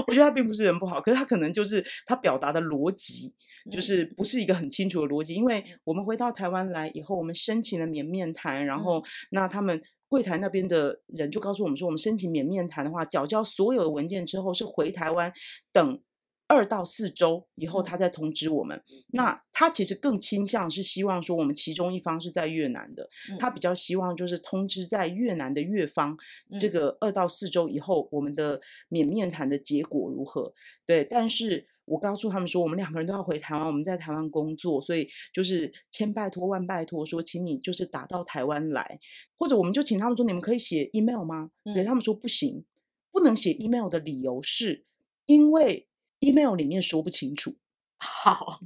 我觉得他并不是人不好，可是他可能就是他表达的逻辑，就是不是一个很清楚的逻辑。因为我们回到台湾来以后，我们申请了免面谈，然后那他们柜台那边的人就告诉我们说，我们申请免面谈的话，缴交所有的文件之后是回台湾等。二到四周以后，他再通知我们。嗯、那他其实更倾向是希望说，我们其中一方是在越南的，嗯、他比较希望就是通知在越南的越方，嗯、这个二到四周以后，我们的免面谈的结果如何？对，但是我告诉他们说，我们两个人都要回台湾，我们在台湾工作，所以就是千拜托万拜托，说请你就是打到台湾来，或者我们就请他们说，你们可以写 email 吗？嗯、对，他们说不行，不能写 email 的理由是因为。Email 里面说不清楚。好，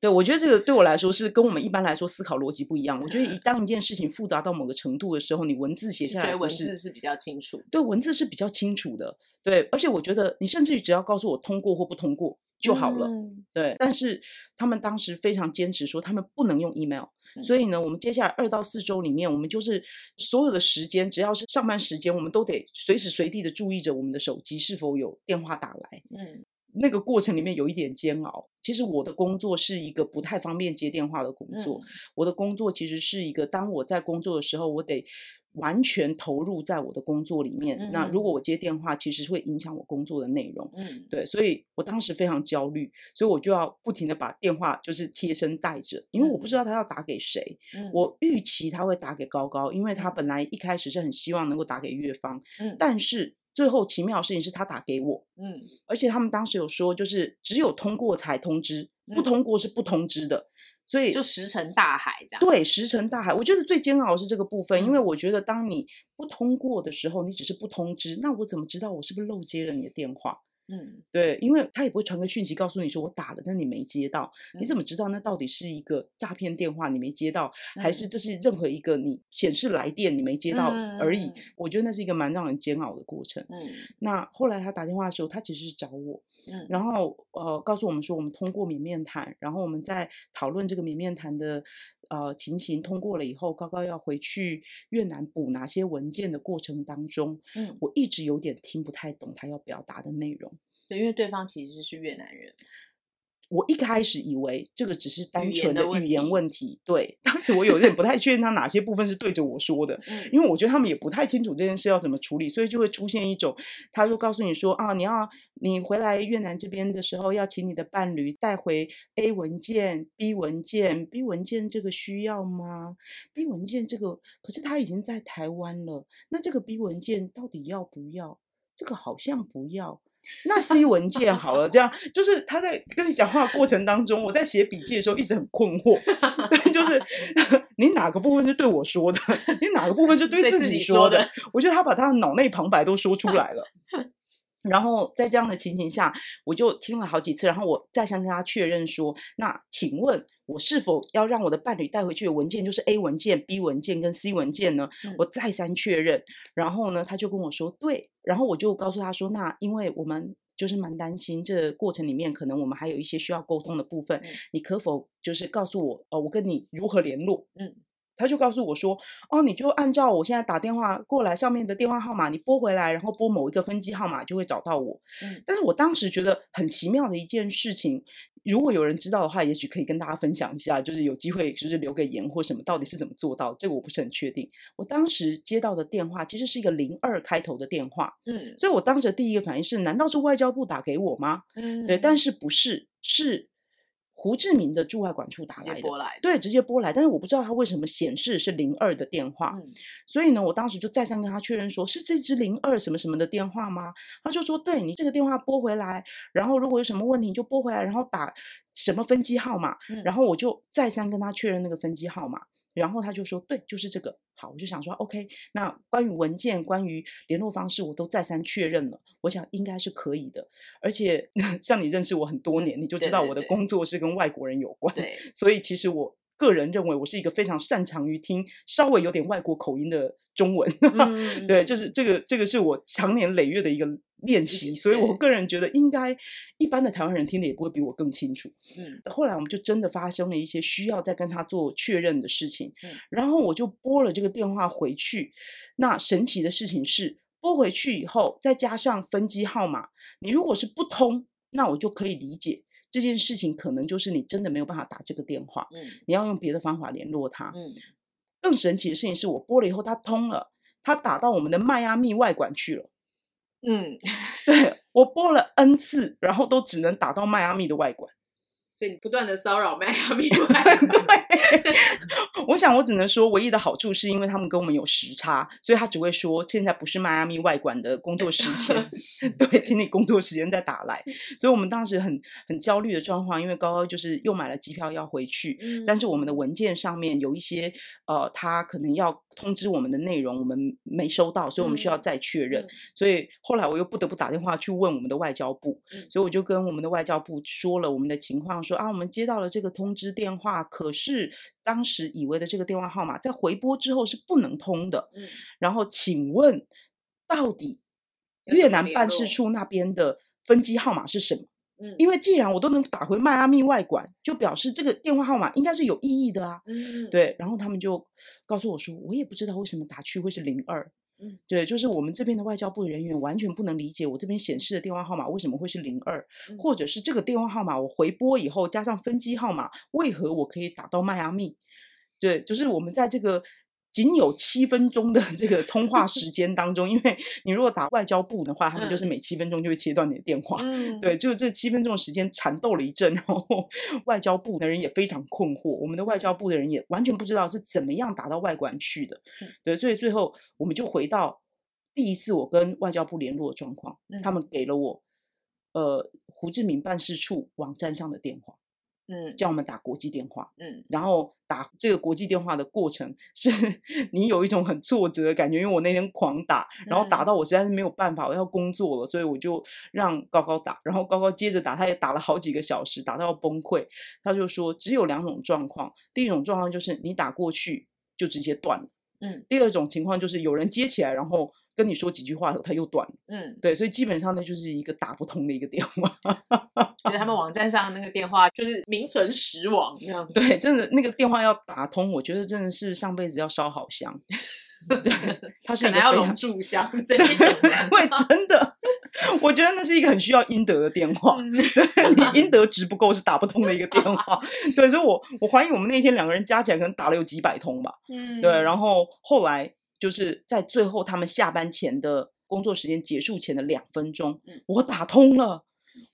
对，我觉得这个对我来说是跟我们一般来说思考逻辑不一样。我觉得一当一件事情复杂到某个程度的时候，你文字写下来，文字是比较清楚。对，文字是比较清楚的。对，而且我觉得你甚至于只要告诉我通过或不通过就好了。嗯、对，但是他们当时非常坚持说他们不能用 email，、嗯、所以呢，我们接下来二到四周里面，我们就是所有的时间，只要是上班时间，我们都得随时随地的注意着我们的手机是否有电话打来。嗯。那个过程里面有一点煎熬。其实我的工作是一个不太方便接电话的工作。嗯、我的工作其实是一个，当我在工作的时候，我得完全投入在我的工作里面。嗯、那如果我接电话，其实会影响我工作的内容。嗯，对，所以我当时非常焦虑，所以我就要不停的把电话就是贴身带着，因为我不知道他要打给谁。嗯、我预期他会打给高高，因为他本来一开始是很希望能够打给月芳。嗯，但是最后奇妙的事情是他打给我。嗯，而且他们当时有说，就是只有通过才通知，不通过是不通知的。所以就石沉大海这样。对，石沉大海。我觉得最煎熬的是这个部分，嗯、因为我觉得当你不通过的时候，你只是不通知，那我怎么知道我是不是漏接了你的电话？嗯，对，因为他也不会传个讯息告诉你说我打了，但你没接到，嗯、你怎么知道那到底是一个诈骗电话你没接到，嗯、还是这是任何一个你显示来电你没接到而已？嗯、我觉得那是一个蛮让人煎熬的过程。嗯，那后来他打电话的时候，他其实是找我，嗯，然后呃告诉我们说我们通过免面谈，然后我们在讨论这个免面谈的呃情形通过了以后，高高要回去越南补哪些文件的过程当中，嗯，我一直有点听不太懂他要表达的内容。对，因为对方其实是越南人，我一开始以为这个只是单纯的语言问题。对，当时我有点不太确定他哪些部分是对着我说的，嗯、因为我觉得他们也不太清楚这件事要怎么处理，所以就会出现一种，他就告诉你说啊，你要你回来越南这边的时候，要请你的伴侣带回 A 文件、B 文件、B 文件这个需要吗？B 文件这个可是他已经在台湾了，那这个 B 文件到底要不要？这个好像不要。那 C 文件好了，这样就是他在跟你讲话的过程当中，我在写笔记的时候一直很困惑，对，就是 你哪个部分是对我说的，你哪个部分是对自己说的？我觉得他把他的脑内旁白都说出来了。然后在这样的情形下，我就听了好几次，然后我再三跟他确认说：“那请问我是否要让我的伴侣带回去的文件就是 A 文件、B 文件跟 C 文件呢？”嗯、我再三确认，然后呢，他就跟我说：“对。”然后我就告诉他说：“那因为我们就是蛮担心这个过程里面可能我们还有一些需要沟通的部分，嗯、你可否就是告诉我，呃，我跟你如何联络？”嗯。他就告诉我说：“哦，你就按照我现在打电话过来上面的电话号码，你拨回来，然后拨某一个分机号码，就会找到我。”嗯，但是我当时觉得很奇妙的一件事情，如果有人知道的话，也许可以跟大家分享一下，就是有机会就是留个言或什么，到底是怎么做到？这个我不是很确定。我当时接到的电话其实是一个零二开头的电话，嗯，所以我当时的第一个反应是：难道是外交部打给我吗？嗯，对，但是不是，是。胡志明的驻外管处打来对，直接拨来，但是我不知道他为什么显示是零二的电话，嗯，所以呢，我当时就再三跟他确认说，是这支零二什么什么的电话吗？他就说，对，你这个电话拨回来，然后如果有什么问题你就拨回来，然后打什么分机号码，嗯，然后我就再三跟他确认那个分机号码。然后他就说：“对，就是这个。”好，我就想说：“OK，那关于文件、关于联络方式，我都再三确认了。我想应该是可以的。而且 像你认识我很多年，你就知道我的工作是跟外国人有关，对对对，所以其实我个人认为我是一个非常擅长于听稍微有点外国口音的中文。嗯、对，就是这个，这个是我长年累月的一个练习，所以我个人觉得应该一般的台湾人听的也不会比我更清楚。嗯，后来我们就真的发生了一些需要再跟他做确认的事情，嗯，然后我就拨了这个电话回去。那神奇的事情是，拨回去以后再加上分机号码，你如果是不通，那我就可以理解这件事情可能就是你真的没有办法打这个电话，嗯，你要用别的方法联络他，嗯。更神奇的事情是我拨了以后他通了，他打到我们的迈阿密外管去了。嗯，对，我拨了 N 次，然后都只能打到迈阿密的外馆，所以你不断的骚扰迈阿密 外馆。对，我想我只能说，唯一的好处是因为他们跟我们有时差，所以他只会说现在不是迈阿密外馆的工作时间，对，请你工作时间再打来。所以我们当时很很焦虑的状况，因为高高就是又买了机票要回去，嗯，但是我们的文件上面有一些呃，他可能要通知我们的内容，我们没收到，所以我们需要再确认。嗯，所以后来我又不得不打电话去问我们的外交部，嗯，所以我就跟我们的外交部说了我们的情况，说啊，我们接到了这个通知电话，可是当时以为的这个电话号码在回拨之后是不能通的。嗯，然后请问，到底越南办事处那边的分机号码是什么？嗯，因为既然我都能打回迈阿密外馆，就表示这个电话号码应该是有意义的啊。嗯，对。然后他们就告诉我说，我也不知道为什么打去会是零二。嗯，对，就是我们这边的外交部人员完全不能理解我这边显示的电话号码为什么会是零二，嗯，或或者是这个电话号码我回拨以后加上分机号码，为何我可以打到迈阿密？对，就是我们在这个仅有七分钟的这个通话时间当中，因为你如果打外交部的话，他们就是每七分钟就会切断你的电话。嗯，对，就这七分钟的时间缠斗了一阵，然后外交部的人也非常困惑，我们的外交部的人也完全不知道是怎么样打到外管去的。对，所以最后我们就回到第一次我跟外交部联络的状况，他们给了我呃胡志明办事处网站上的电话。嗯，叫我们打国际电话，嗯，然后打这个国际电话的过程是 你有一种很挫折的感觉，因为我那天狂打，然后打到我实在是没有办法，我要工作了，所以我就让高高打，然后高高接着打，他也打了好几个小时，打到要崩溃。他就说只有两种状况，第一种状况就是你打过去就直接断了，嗯，第二种情况就是有人接起来，然后。跟你说几句话，他又断了。嗯，对，所以基本上呢，就是一个打不通的一个电话。所 以他们网站上那个电话就是名存实亡这样。对，真的那个电话要打通，我觉得真的是上辈子要烧好香。对，他是可能要龙柱香 这一种。会真的，我觉得那是一个很需要阴德的电话。你阴德值不够是打不通的一个电话。对，所以我我怀疑我们那天两个人加起来可能打了有几百通吧。嗯，对，然后后来。就是在最后他们下班前的工作时间结束前的两分钟，嗯，我打通了，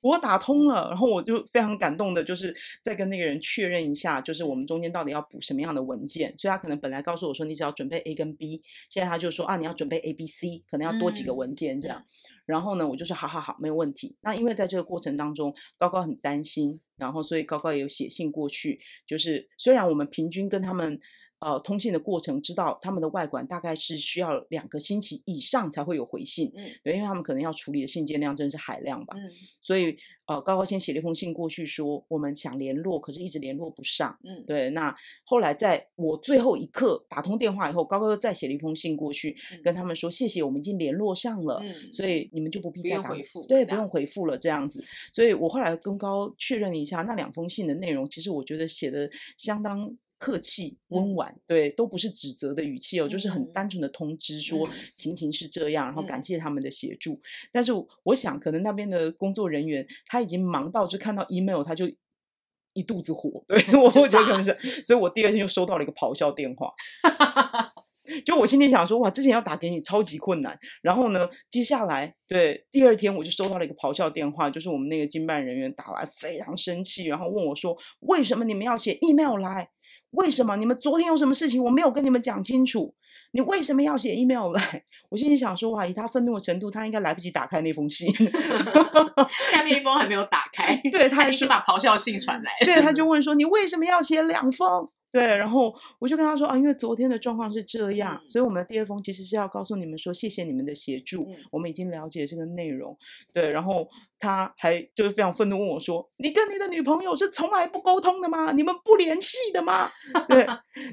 我打通了，然后我就非常感动的，就是再跟那个人确认一下，就是我们中间到底要补什么样的文件。所以他可能本来告诉我说你只要准备 A 跟 B，现在他就说啊你要准备 A、B、C，可能要多几个文件这样。嗯，然后呢，我就说好好好，没有问题。那因为在这个过程当中，高高很担心，然后所以高高也有写信过去，就是虽然我们平均跟他们。呃，通信的过程，知道他们的外管大概是需要两个星期以上才会有回信，嗯，对，因为他们可能要处理的信件量真是海量吧，嗯，所以呃，高高先写了一封信过去说，我们想联络，可是一直联络不上，嗯，对，那后来在我最后一刻打通电话以后，高高又再写了一封信过去，嗯，跟他们说谢谢，我们已经联络上了，嗯，所以你们就不必再打回复，对，不用回复了这样子，所以我后来跟高高确认了一下那两封信的内容，其实我觉得写的相当。客气温婉，对，都不是指责的语气哦，就是很单纯的通知说情形是这样，然后感谢他们的协助。但是我想，可能那边的工作人员他已经忙到，就看到 email 他就一肚子火，对，我觉得可能是，所以我第二天就收到了一个咆哮电话，就我心里想说，哇，之前要打给你超级困难，然后呢，接下来对第二天我就收到了一个咆哮电话，就是我们那个经办人员打来，非常生气，然后问我说，为什么你们要写 email 来？为什么你们昨天有什么事情我没有跟你们讲清楚？你为什么要写 email 来？我心里想说，哇，以他愤怒的程度，他应该来不及打开那封信，下面一封还没有打开，对，他已经把咆哮信传来，对，他就问说，你为什么要写两封？对，然后我就跟他说啊，因为昨天的状况是这样，嗯、所以我们的第二封其实是要告诉你们说，谢谢你们的协助，嗯、我们已经了解这个内容。对，然后他还就是非常愤怒问我说，你跟你的女朋友是从来不沟通的吗？你们不联系的吗？对，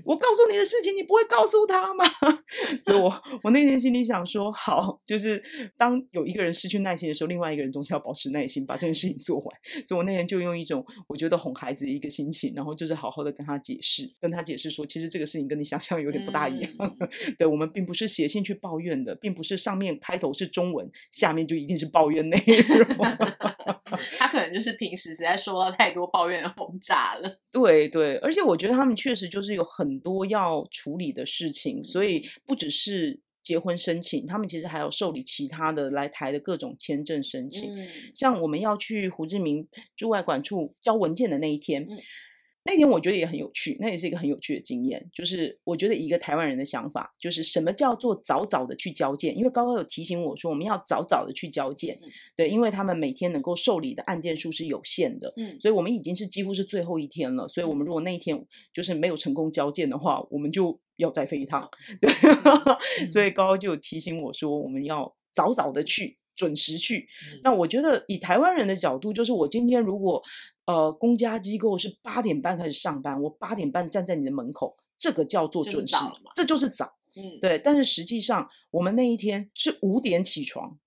我告诉你的事情，你不会告诉他吗？所以我我那天心里想说，好，就是当有一个人失去耐心的时候，另外一个人总是要保持耐心，把这件事情做完。所以我那天就用一种我觉得哄孩子的一个心情，然后就是好好的跟他解释。跟他解释说，其实这个事情跟你想象有点不大一样。嗯、对，我们并不是写信去抱怨的，并不是上面开头是中文，下面就一定是抱怨内容。他可能就是平时实在受到太多抱怨的轰炸了。对对，而且我觉得他们确实就是有很多要处理的事情，所以不只是结婚申请，他们其实还有受理其他的来台的各种签证申请。嗯、像我们要去胡志明驻外管处交文件的那一天。嗯那天我觉得也很有趣，那也是一个很有趣的经验。就是我觉得一个台湾人的想法，就是什么叫做早早的去交件？因为高高有提醒我说，我们要早早的去交件。嗯、对，因为他们每天能够受理的案件数是有限的，嗯，所以我们已经是几乎是最后一天了。所以我们如果那一天就是没有成功交件的话，我们就要再飞一趟。对，嗯、所以高高就有提醒我说，我们要早早的去，准时去。嗯、那我觉得以台湾人的角度，就是我今天如果。呃，公家机构是八点半开始上班，我八点半站在你的门口，这个叫做准时，就这就是早。嗯，对。但是实际上，我们那一天是五点起床，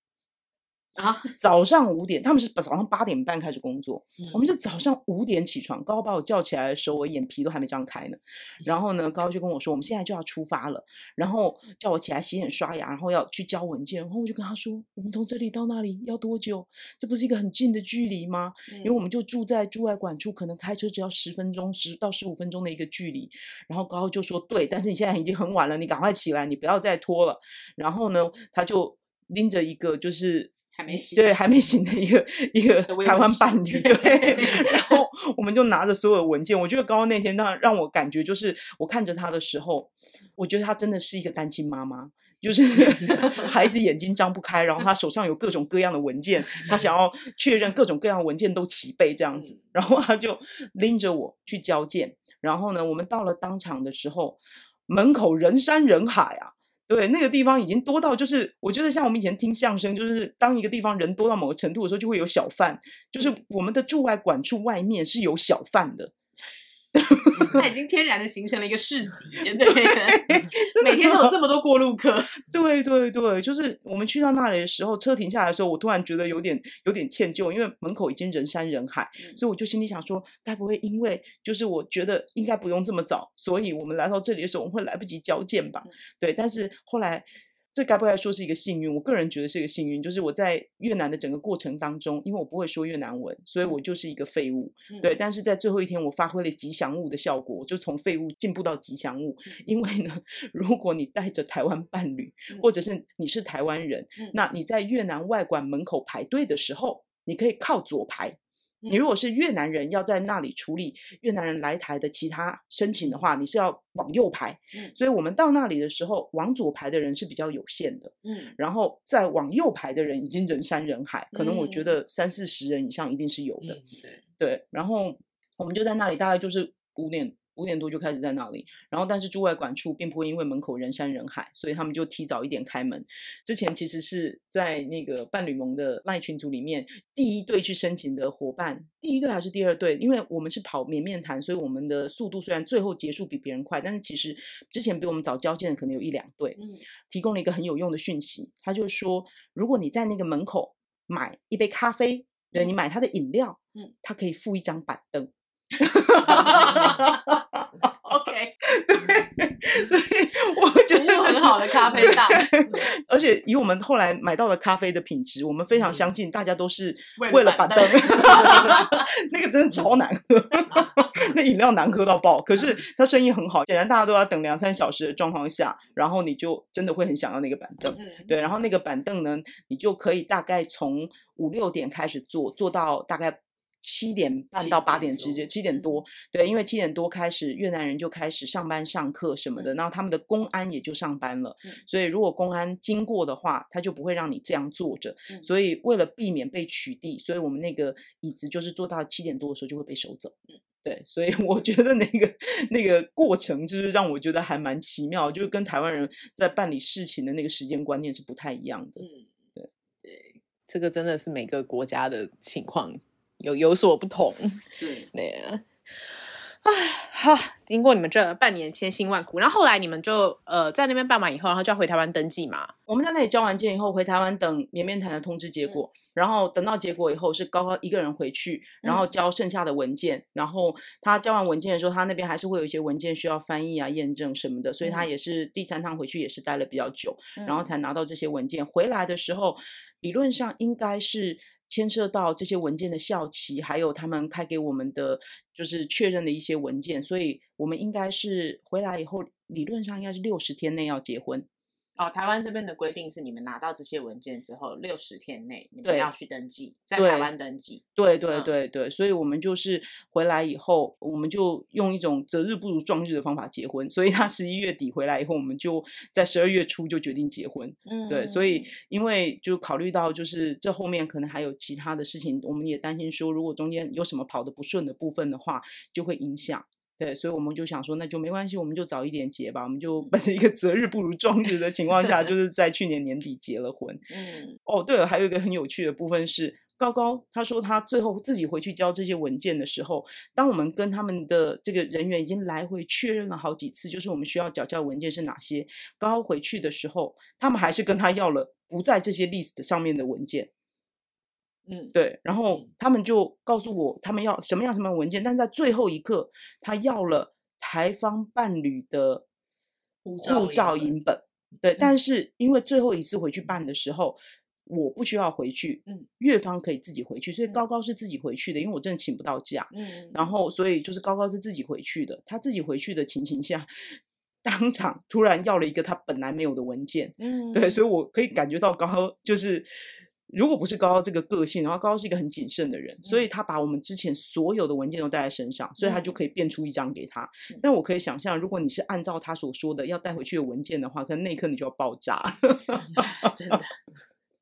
啊，早上五点，他们是早上八点半开始工作，嗯、我们就早上五点起床。高高把我叫起来的时候，我眼皮都还没张开呢。然后呢，高高就跟我说，我们现在就要出发了，然后叫我起来洗脸刷牙，然后要去交文件。然后我就跟他说，我们从这里到那里要多久？这不是一个很近的距离吗？嗯、因为我们就住在驻外管处，可能开车只要十分钟，十到十五分钟的一个距离。然后高高就说，对，但是你现在已经很晚了，你赶快起来，你不要再拖了。然后呢，他就拎着一个就是。还没醒，对，还没醒的一个一个台湾伴侣，对，然后我们就拿着所有的文件。我觉得刚刚那天让让我感觉就是，我看着他的时候，我觉得他真的是一个单亲妈妈，就是 孩子眼睛张不开，然后他手上有各种各样的文件，他想要确认各种各样的文件都齐备这样子，然后他就拎着我去交件。然后呢，我们到了当场的时候，门口人山人海啊。对，那个地方已经多到，就是我觉得像我们以前听相声，就是当一个地方人多到某个程度的时候，就会有小贩，就是我们的驻外馆处外面是有小贩的。它已 经天然的形成了一个市集，对，每天都有这么多过路客。对对对，就是我们去到那里的时候，车停下来的时候，我突然觉得有点有点歉疚，因为门口已经人山人海，嗯、所以我就心里想说，该不会因为就是我觉得应该不用这么早，所以我们来到这里的时候，我们会来不及交件吧？嗯、对，但是后来。这该不该说是一个幸运？我个人觉得是一个幸运，就是我在越南的整个过程当中，因为我不会说越南文，所以我就是一个废物。嗯、对，但是在最后一天，我发挥了吉祥物的效果，我就从废物进步到吉祥物。嗯、因为呢，如果你带着台湾伴侣，嗯、或者是你是台湾人，嗯、那你在越南外馆门口排队的时候，你可以靠左排。你如果是越南人，要在那里处理越南人来台的其他申请的话，你是要往右排。嗯，所以我们到那里的时候，往左排的人是比较有限的。嗯，然后再往右排的人已经人山人海，可能我觉得三四十人以上一定是有的。嗯，对，对，然后我们就在那里，大概就是五点。五点多就开始在那里，然后但是驻外管处并不会因为门口人山人海，所以他们就提早一点开门。之前其实是在那个伴侣盟的赖群组里面，第一队去申请的伙伴，第一队还是第二队？因为我们是跑绵面谈，所以我们的速度虽然最后结束比别人快，但是其实之前比我们早交件的可能有一两队。嗯，提供了一个很有用的讯息，他就说，如果你在那个门口买一杯咖啡，对，你买他的饮料，嗯，他可以附一张板凳。OK，对，对，我觉得很好的咖啡档，而且以我们后来买到的咖啡的品质，我们非常相信大家都是为了板凳。那个真的超难喝，那饮料难喝到爆。可是它生意很好，显然大家都要等两三小时的状况下，然后你就真的会很想要那个板凳。对，然后那个板凳呢，你就可以大概从五六点开始坐，坐到大概。七点半到八点之间，七点多，对，因为七点多开始，越南人就开始上班上课什么的，然后他们的公安也就上班了，所以如果公安经过的话，他就不会让你这样坐着，所以为了避免被取缔，所以我们那个椅子就是坐到七点多的时候就会被收走，对，所以我觉得那个那个过程就是让我觉得还蛮奇妙，就是跟台湾人在办理事情的那个时间观念是不太一样的，嗯，对，对，这个真的是每个国家的情况。有有所不同，对，对啊，唉，好，经过你们这半年千辛万苦，然后后来你们就呃在那边办完以后，然后就要回台湾登记嘛。我们在那里交完件以后，回台湾等绵面谈的通知结果，嗯、然后等到结果以后是高高一个人回去，然后交剩下的文件，嗯、然后他交完文件的时候，他那边还是会有一些文件需要翻译啊、验证什么的，所以他也是第三趟回去也是待了比较久，嗯、然后才拿到这些文件。回来的时候，理论上应该是。牵涉到这些文件的效期，还有他们开给我们的就是确认的一些文件，所以我们应该是回来以后，理论上应该是六十天内要结婚。哦，台湾这边的规定是，你们拿到这些文件之后，六十天内你们要去登记，在台湾登记。对对对对，嗯、所以我们就是回来以后，我们就用一种择日不如撞日的方法结婚。所以他十一月底回来以后，我们就在十二月初就决定结婚。嗯，对，所以因为就考虑到就是这后面可能还有其他的事情，我们也担心说，如果中间有什么跑得不顺的部分的话，就会影响。对，所以我们就想说，那就没关系，我们就早一点结吧。我们就本着一个择日不如撞日的情况下，就 是在去年年底结了婚。嗯，哦，对了，还有一个很有趣的部分是，高高他说他最后自己回去交这些文件的时候，当我们跟他们的这个人员已经来回确认了好几次，就是我们需要缴交文件是哪些，高高回去的时候，他们还是跟他要了不在这些 list 上面的文件。嗯，对，然后他们就告诉我他们要什么样什么样文件，但是在最后一刻，他要了台方伴侣的护照影本。对，嗯、但是因为最后一次回去办的时候，我不需要回去，嗯，越方可以自己回去，所以高高是自己回去的，因为我真的请不到假，嗯，然后所以就是高高是自己回去的，他自己回去的情形下，当场突然要了一个他本来没有的文件，嗯，对，所以。我可以感觉到高高就是。如果不是高高这个个性的话，高高是一个很谨慎的人，所以他把我们之前所有的文件都带在身上，所以他就可以变出一张给他。但我可以想象，如果你是按照他所说的要带回去的文件的话，可能那一刻你就要爆炸。真的。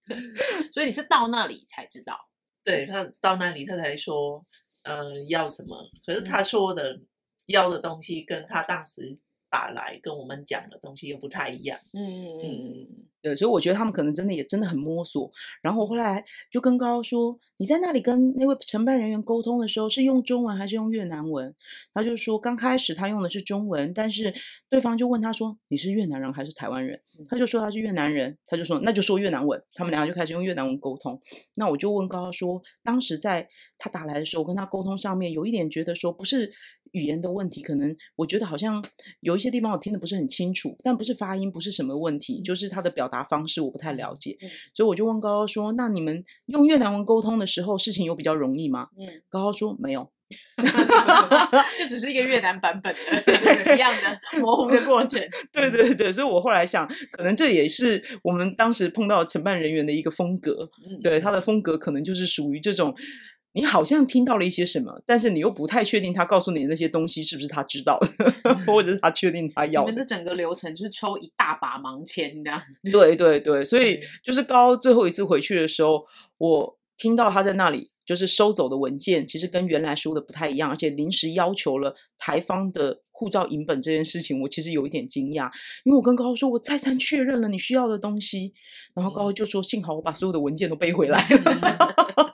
所以你是到那里才知道？对，他到那里他才说，呃，要什么？可是他说的要的东西跟他当时打来跟我们讲的东西又不太一样。嗯嗯嗯。对，所以我觉得他们可能真的也真的很摸索。然后我后来就跟高高说：“你在那里跟那位承办人员沟通的时候，是用中文还是用越南文？”他就说：“刚开始他用的是中文，但是对方就问他说：‘你是越南人还是台湾人？’他就说他是越南人，他就说那就说越南文。他们两个就开始用越南文沟通。那我就问高高说：当时在他打来的时候，我跟他沟通上面有一点觉得说不是语言的问题，可能我觉得好像有一些地方我听得不是很清楚，但不是发音，不是什么问题，就是他的表。”达方式我不太了解，嗯、所以我就问高高说：“那你们用越南文沟通的时候，事情有比较容易吗？”嗯，高高说：“没有 就只是一个越南版本的 一样的模糊的过程。”对对对，所以我后来想，可能这也是我们当时碰到承办人员的一个风格。嗯、对，他的风格可能就是属于这种。你好像听到了一些什么，但是你又不太确定他告诉你的那些东西是不是他知道的，或者是他确定他要的。你们的整个流程就是抽一大把盲签的。对对对，所以就是高最后一次回去的时候，我听到他在那里就是收走的文件，其实跟原来说的不太一样，而且临时要求了台方的护照影本这件事情，我其实有一点惊讶，因为我跟高高说，我再三确认了你需要的东西，然后高高就说，幸好我把所有的文件都背回来了。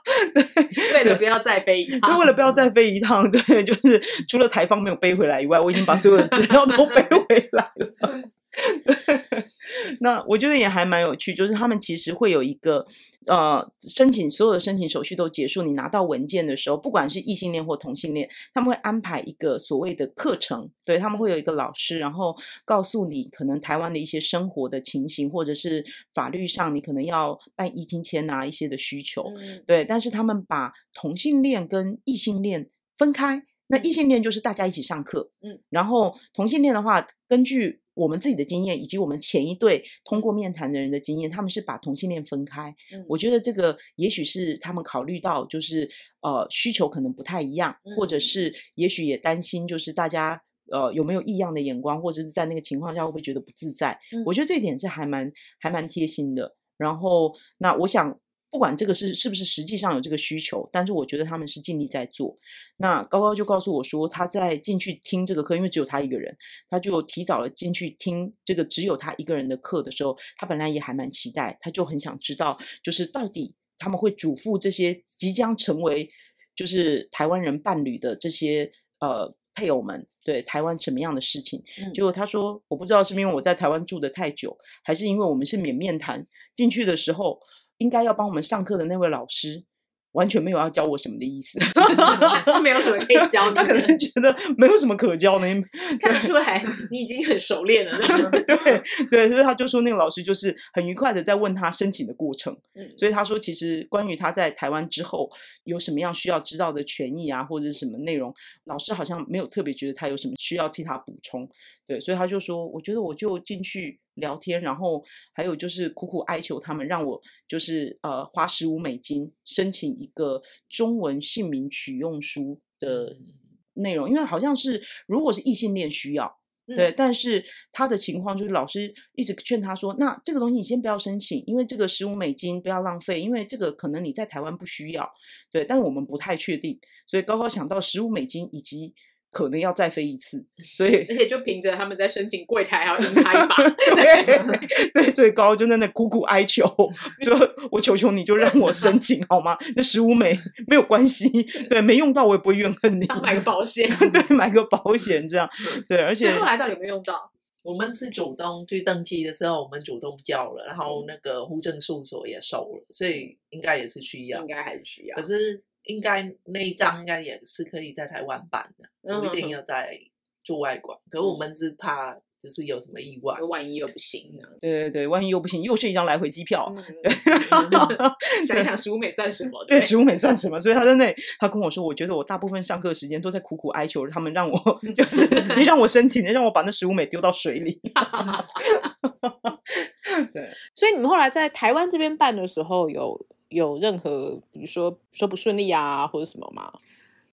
为了不要再飞一趟，就为了不要再飞一趟，对，就是除了台方没有背回来以外，我已经把所有的资料都 背回来了。那我觉得也还蛮有趣，就是他们其实会有一个呃申请，所有的申请手续都结束，你拿到文件的时候，不管是异性恋或同性恋，他们会安排一个所谓的课程，对，他们会有一个老师，然后告诉你可能台湾的一些生活的情形，或者是法律上你可能要办移情签拿一些的需求，嗯、对，但是他们把同性恋跟异性恋分开，那异性恋就是大家一起上课，嗯，然后同性恋的话，根据我们自己的经验，以及我们前一对通过面谈的人的经验，他们是把同性恋分开。嗯，我觉得这个也许是他们考虑到，就是呃需求可能不太一样，或者是也许也担心，就是大家呃有没有异样的眼光，或者是在那个情况下会不会觉得不自在？嗯，我觉得这一点是还蛮还蛮贴心的。然后那我想。不管这个是是不是实际上有这个需求，但是我觉得他们是尽力在做。那高高就告诉我说，他在进去听这个课，因为只有他一个人，他就提早了进去听这个只有他一个人的课的时候，他本来也还蛮期待，他就很想知道，就是到底他们会嘱咐这些即将成为就是台湾人伴侣的这些呃配偶们，对台湾什么样的事情？嗯、结果他说，我不知道是因为我在台湾住的太久，还是因为我们是免面谈进去的时候。应该要帮我们上课的那位老师，完全没有要教我什么的意思，他没有什么可以教你，他可能觉得没有什么可教的，看得出来你已经很熟练了。对对，所以他就说那个老师就是很愉快的在问他申请的过程，嗯，所以他说其实关于他在台湾之后有什么样需要知道的权益啊，或者是什么内容，老师好像没有特别觉得他有什么需要替他补充。对，所以他就说，我觉得我就进去聊天，然后还有就是苦苦哀求他们，让我就是呃花十五美金申请一个中文姓名取用书的内容，因为好像是如果是异性恋需要，对，但是他的情况就是老师一直劝他说，那这个东西你先不要申请，因为这个十五美金不要浪费，因为这个可能你在台湾不需要，对，但我们不太确定，所以高高想到十五美金以及。可能要再飞一次，所以而且就凭着他们在申请柜台还要赢他一把，对，对，最高就在那苦苦哀求，就我求求你就让我申请好吗？那十五美没有关系，对，没用到我也不会怨恨你，买个保险，对，买个保险这样，对，而且后来到底有没有用到？我们是主动去登记的时候，我们主动交了，然后那个户政事务所也收了，所以应该也是需要，应该还是需要。可是应该那一张应该也是可以在台湾办的，不一定要在驻外馆。可是我们是怕。就是有什么意外，万一又不行呢？对对对，万一又不行，又是一张来回机票。嗯、想想十五美算什么？对，十五美算什么？所以他在那，他跟我说，我觉得我大部分上课时间都在苦苦哀求他们，让我 就是 你让我申请，你让我把那十五美丢到水里。对，所以你们后来在台湾这边办的时候，有有任何比如说说不顺利啊，或者什么吗？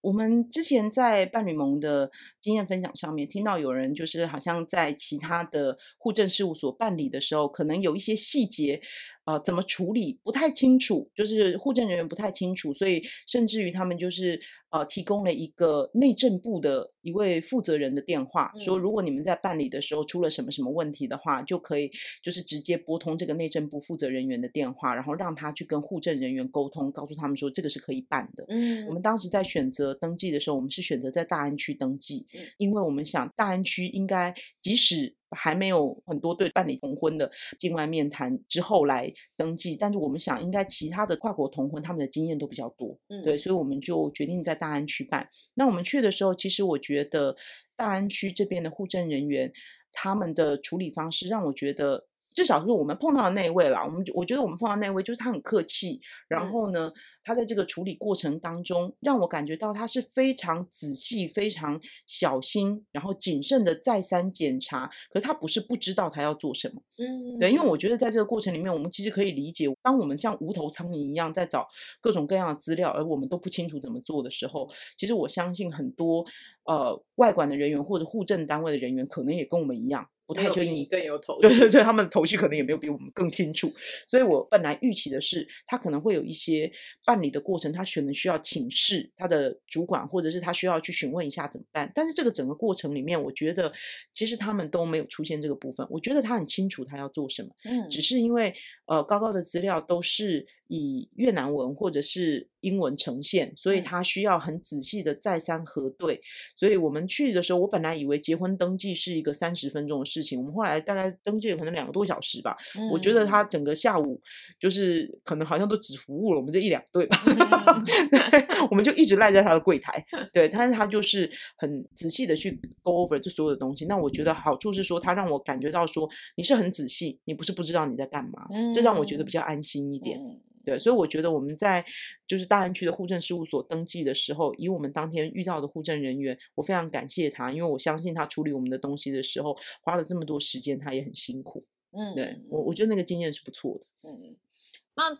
我们之前在伴侣盟的经验分享上面听到有人就是好像在其他的户政事务所办理的时候，可能有一些细节。啊、怎么处理不太清楚，就是户政人员不太清楚，所以甚至于他们就是呃提供了一个内政部的一位负责人的电话，嗯、说如果你们在办理的时候出了什么什么问题的话，就可以就是直接拨通这个内政部负责人员的电话，然后让他去跟户政人员沟通，告诉他们说这个是可以办的。嗯，我们当时在选择登记的时候，我们是选择在大安区登记，嗯、因为我们想大安区应该即使。还没有很多对办理同婚的境外面谈之后来登记，但是我们想应该其他的跨国同婚他们的经验都比较多，嗯，对，所以我们就决定在大安区办。那我们去的时候，其实我觉得大安区这边的户政人员他们的处理方式让我觉得。至少是我们碰到的那一位啦，我们我觉得我们碰到那位就是他很客气，然后呢，他在这个处理过程当中，让我感觉到他是非常仔细、非常小心，然后谨慎的再三检查。可是他不是不知道他要做什么，嗯，对，因为我觉得在这个过程里面，我们其实可以理解，当我们像无头苍蝇一样在找各种各样的资料，而我们都不清楚怎么做的时候，其实我相信很多呃外管的人员或者户政单位的人员，可能也跟我们一样。不太确定，你更有头绪。对对对，他们的头绪可能也没有比我们更清楚，所以我本来预期的是，他可能会有一些办理的过程，他可能需要请示他的主管，或者是他需要去询问一下怎么办。但是这个整个过程里面，我觉得其实他们都没有出现这个部分。我觉得他很清楚他要做什么，嗯，只是因为呃高高的资料都是以越南文或者是英文呈现，所以他需要很仔细的再三核对。所以我们去的时候，我本来以为结婚登记是一个三十分钟的事情，我们后来大概登记了可能两个多小时吧。嗯、我觉得他整个下午就是可能好像都只服务了我们这一两对吧，嗯、对，我们就一直赖在他的柜台。对，但是他就是很仔细的去 go over 这所有的东西。那我觉得好处是说，他让我感觉到说你是很仔细，你不是不知道你在干嘛，嗯、这让我觉得比较安心一点。嗯对，所以我觉得我们在就是大安区的户政事务所登记的时候，以我们当天遇到的户政人员，我非常感谢他，因为我相信他处理我们的东西的时候花了这么多时间，他也很辛苦。嗯，对，我我觉得那个经验是不错的。嗯，那。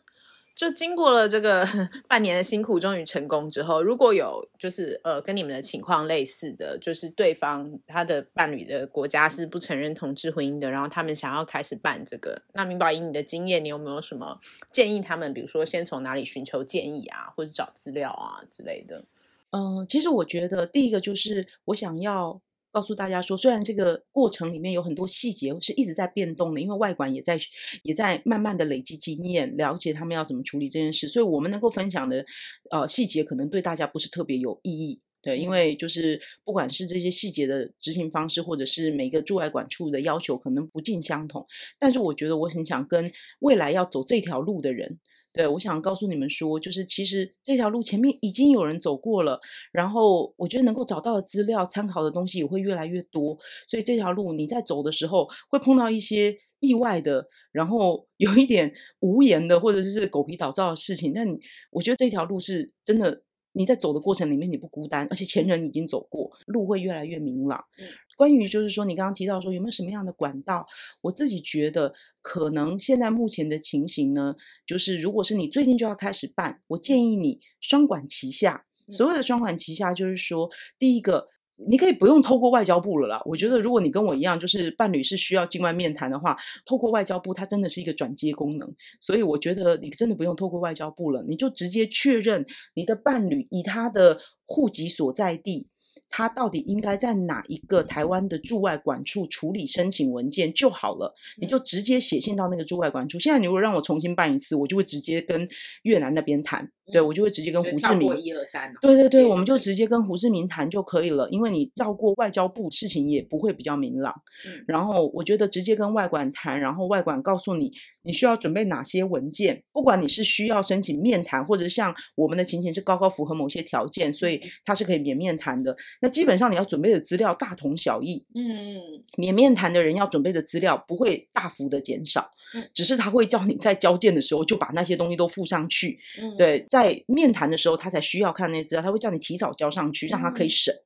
就经过了这个 半年的辛苦，终于成功之后，如果有就是呃跟你们的情况类似的，就是对方他的伴侣的国家是不承认同志婚姻的，然后他们想要开始办这个，那明宝以你的经验，你有没有什么建议他们？比如说先从哪里寻求建议啊，或者找资料啊之类的？嗯，其实我觉得第一个就是我想要。告诉大家说，虽然这个过程里面有很多细节是一直在变动的，因为外管也在也在慢慢的累积经验，了解他们要怎么处理这件事，所以我们能够分享的呃细节可能对大家不是特别有意义，对，因为就是不管是这些细节的执行方式，或者是每个驻外管处的要求可能不尽相同，但是我觉得我很想跟未来要走这条路的人。对，我想告诉你们说，就是其实这条路前面已经有人走过了，然后我觉得能够找到的资料、参考的东西也会越来越多，所以这条路你在走的时候会碰到一些意外的，然后有一点无言的或者是狗皮倒灶的事情，但我觉得这条路是真的，你在走的过程里面你不孤单，而且前人已经走过，路会越来越明朗。嗯关于就是说，你刚刚提到说有没有什么样的管道？我自己觉得可能现在目前的情形呢，就是如果是你最近就要开始办，我建议你双管齐下。所谓的双管齐下，就是说，第一个你可以不用透过外交部了啦。我觉得如果你跟我一样，就是伴侣是需要境外面谈的话，透过外交部它真的是一个转接功能，所以我觉得你真的不用透过外交部了，你就直接确认你的伴侣以他的户籍所在地。他到底应该在哪一个台湾的驻外馆处处理申请文件就好了，你就直接写信到那个驻外馆处。现在你如果让我重新办一次，我就会直接跟越南那边谈，对，我就会直接跟胡志明一二三，对对对，我们就直接跟胡志明谈就可以了，因为你绕过外交部，事情也不会比较明朗。嗯，然后我觉得直接跟外管谈，然后外管告诉你你需要准备哪些文件，不管你是需要申请面谈，或者像我们的情形是高高符合某些条件，所以他是可以免面谈的。那基本上你要准备的资料大同小异。嗯，免面谈的人要准备的资料不会大幅的减少，嗯，只是他会叫你在交件的时候就把那些东西都附上去。嗯，对。在面谈的时候，他才需要看那些资料，他会叫你提早交上去，让他可以审。嗯、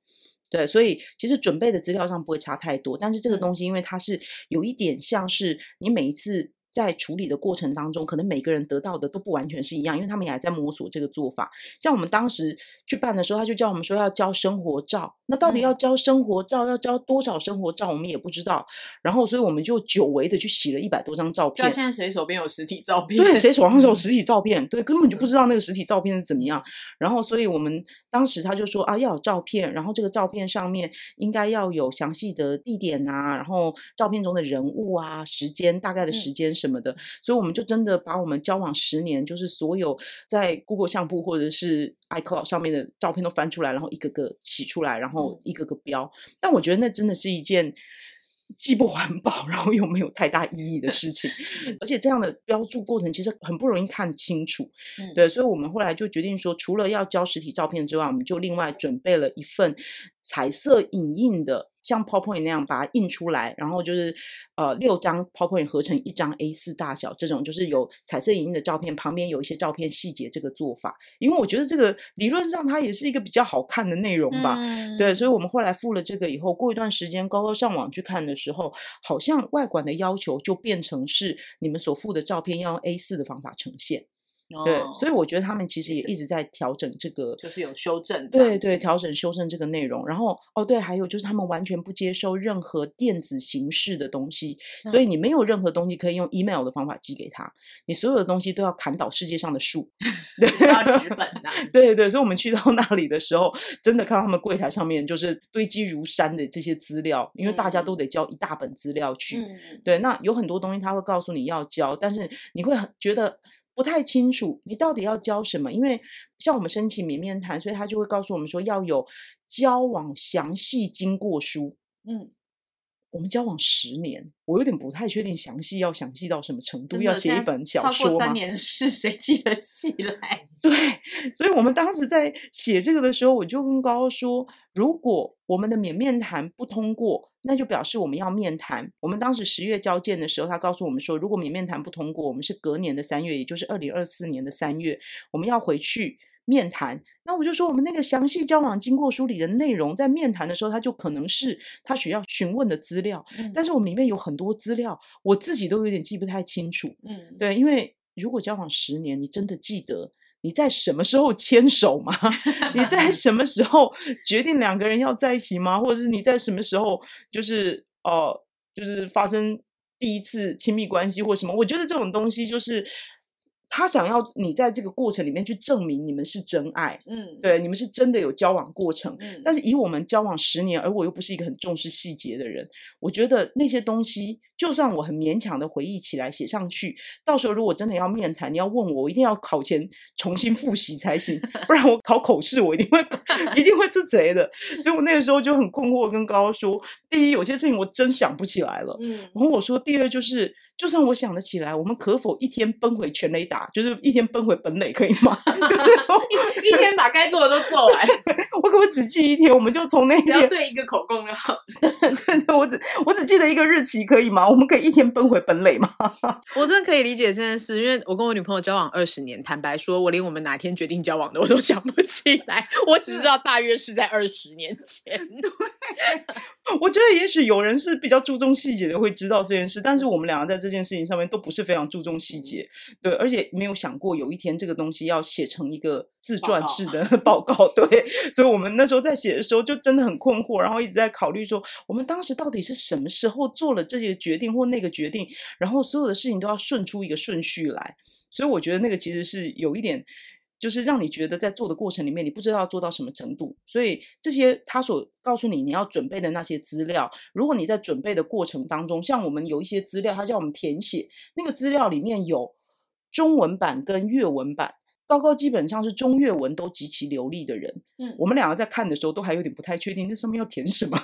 对，所以其实准备的资料上不会差太多，但是这个东西因为它是有一点像是你每一次。在处理的过程当中，可能每个人得到的都不完全是一样，因为他们也还在摸索这个做法。像我们当时去办的时候，他就叫我们说要交生活照，那到底要交生活照，要交多少生活照，我们也不知道。然后，所以我们就久违的去洗了一百多张照片。对，现在谁手边有实体照片？对，谁手上有 实体照片？对，根本就不知道那个实体照片是怎么样。然后，所以我们当时他就说啊，要有照片，然后这个照片上面应该要有详细的地点啊，然后照片中的人物啊，时间大概的时间什么的，所以。我们就真的把我们交往十年，就是所有在 Google 相簿或者是 iCloud 上面的照片都翻出来，然后一个个洗出来，然后一个个标。但我觉得那真的是一件既不环保，然后又没有太大意义的事情。而且这样的标注过程其实很不容易看清楚。对，所以我们后来就决定说，除了要交实体照片之外，我们就另外准备了一份彩色影印的。像 PowerPoint 那样把它印出来，然后就是呃六张 PowerPoint 合成一张 A4 大小，这种就是有彩色影印的照片，旁边有一些照片细节这个做法。因为我觉得这个理论上它也是一个比较好看的内容吧，嗯、对，所以我们后来付了这个以后，过一段时间高高上网去看的时候，好像外管的要求就变成是你们所付的照片要用 A4 的方法呈现。对，所以我觉得他们其实也一直在调整这个，就是有修正。对对，调整修正这个内容。然后哦，对，还有就是他们完全不接受任何电子形式的东西，所以你没有任何东西可以用 email 的方法寄给他，你所有的东西都要砍倒世界上的树，对，要纸本的。对对，所以我们去到那里的时候，真的看到他们柜台上面就是堆积如山的这些资料，因为大家都得交一大本资料去。嗯、对，那有很多东西他会告诉你要交，但是你会很觉得。不太清楚你到底要交什么，因为像我们申请免面谈，所以他就会告诉我们说要有交往详细经过书。嗯，我们交往十年，我有点不太确定详细要详细到什么程度，要写一本小说吗？超过三年是谁记得起 来？对，所以我们当时在写这个的时候，我就跟高高说，如果我们的免面谈不通过。那就表示我们要面谈。我们当时十月交件的时候，他告诉我们说，如果免面谈不通过，我们是隔年的三月，也就是二零二四年的三月，我们要回去面谈。那我就说，我们那个详细交往经过书里的内容，在面谈的时候，他就可能是他需要询问的资料。嗯，但是我们里面有很多资料，我自己都有点记不太清楚。嗯，对，因为如果交往十年，你真的记得？你在什么时候牵手吗？你在 什么时候决定两个人要在一起吗？或者是你在什么时候就是呃，就是发生第一次亲密关系或什么？我觉得这种东西就是。他想要你在这个过程里面去证明你们是真爱，嗯，对，你们是真的有交往过程。嗯，但是以我们交往十年，而我又不是一个很重视细节的人，我觉得那些东西，就算我很勉强的回忆起来写上去，到时候如果真的要面谈，你要问我，我一定要考前重新复习才行，不然我考口试我一定会 一定会出贼的。所以我那个时候就很困惑，跟高高说：第一，有些事情我真想不起来了，嗯，然后我说第二就是。就算我想得起来，我们可否一天奔回全垒打，就是一天奔回本垒，可以吗？一 一天把该做的都做完。我可不可以只记一天？我们就从那天只要对一个口供就好。对对，我只我只记得一个日期，可以吗？我们可以一天奔回本垒吗？我真的可以理解这件事，因为我跟我女朋友交往二十年，坦白说，我连我们哪天决定交往的我都想不起来，我只知道大约是在二十年前。对，我觉得也许有人是比较注重细节的，会知道这件事，但是我们两个在这。件事情上面都不是非常注重细节，对，而且没有想过有一天这个东西要写成一个自传式的报告，对，所以我们那时候在写的时候就真的很困惑，然后一直在考虑说，我们当时到底是什么时候做了这些决定或那个决定，然后所有的事情都要顺出一个顺序来，所以我觉得那个其实是有一点。就是让你觉得在做的过程里面，你不知道要做到什么程度，所以这些他所告诉你你要准备的那些资料，如果你在准备的过程当中，像我们有一些资料，他叫我们填写，那个资料里面有中文版跟粤文版。高高基本上是中粤文都极其流利的人。嗯，我们两个在看的时候都还有点不太确定，那上面要填什么。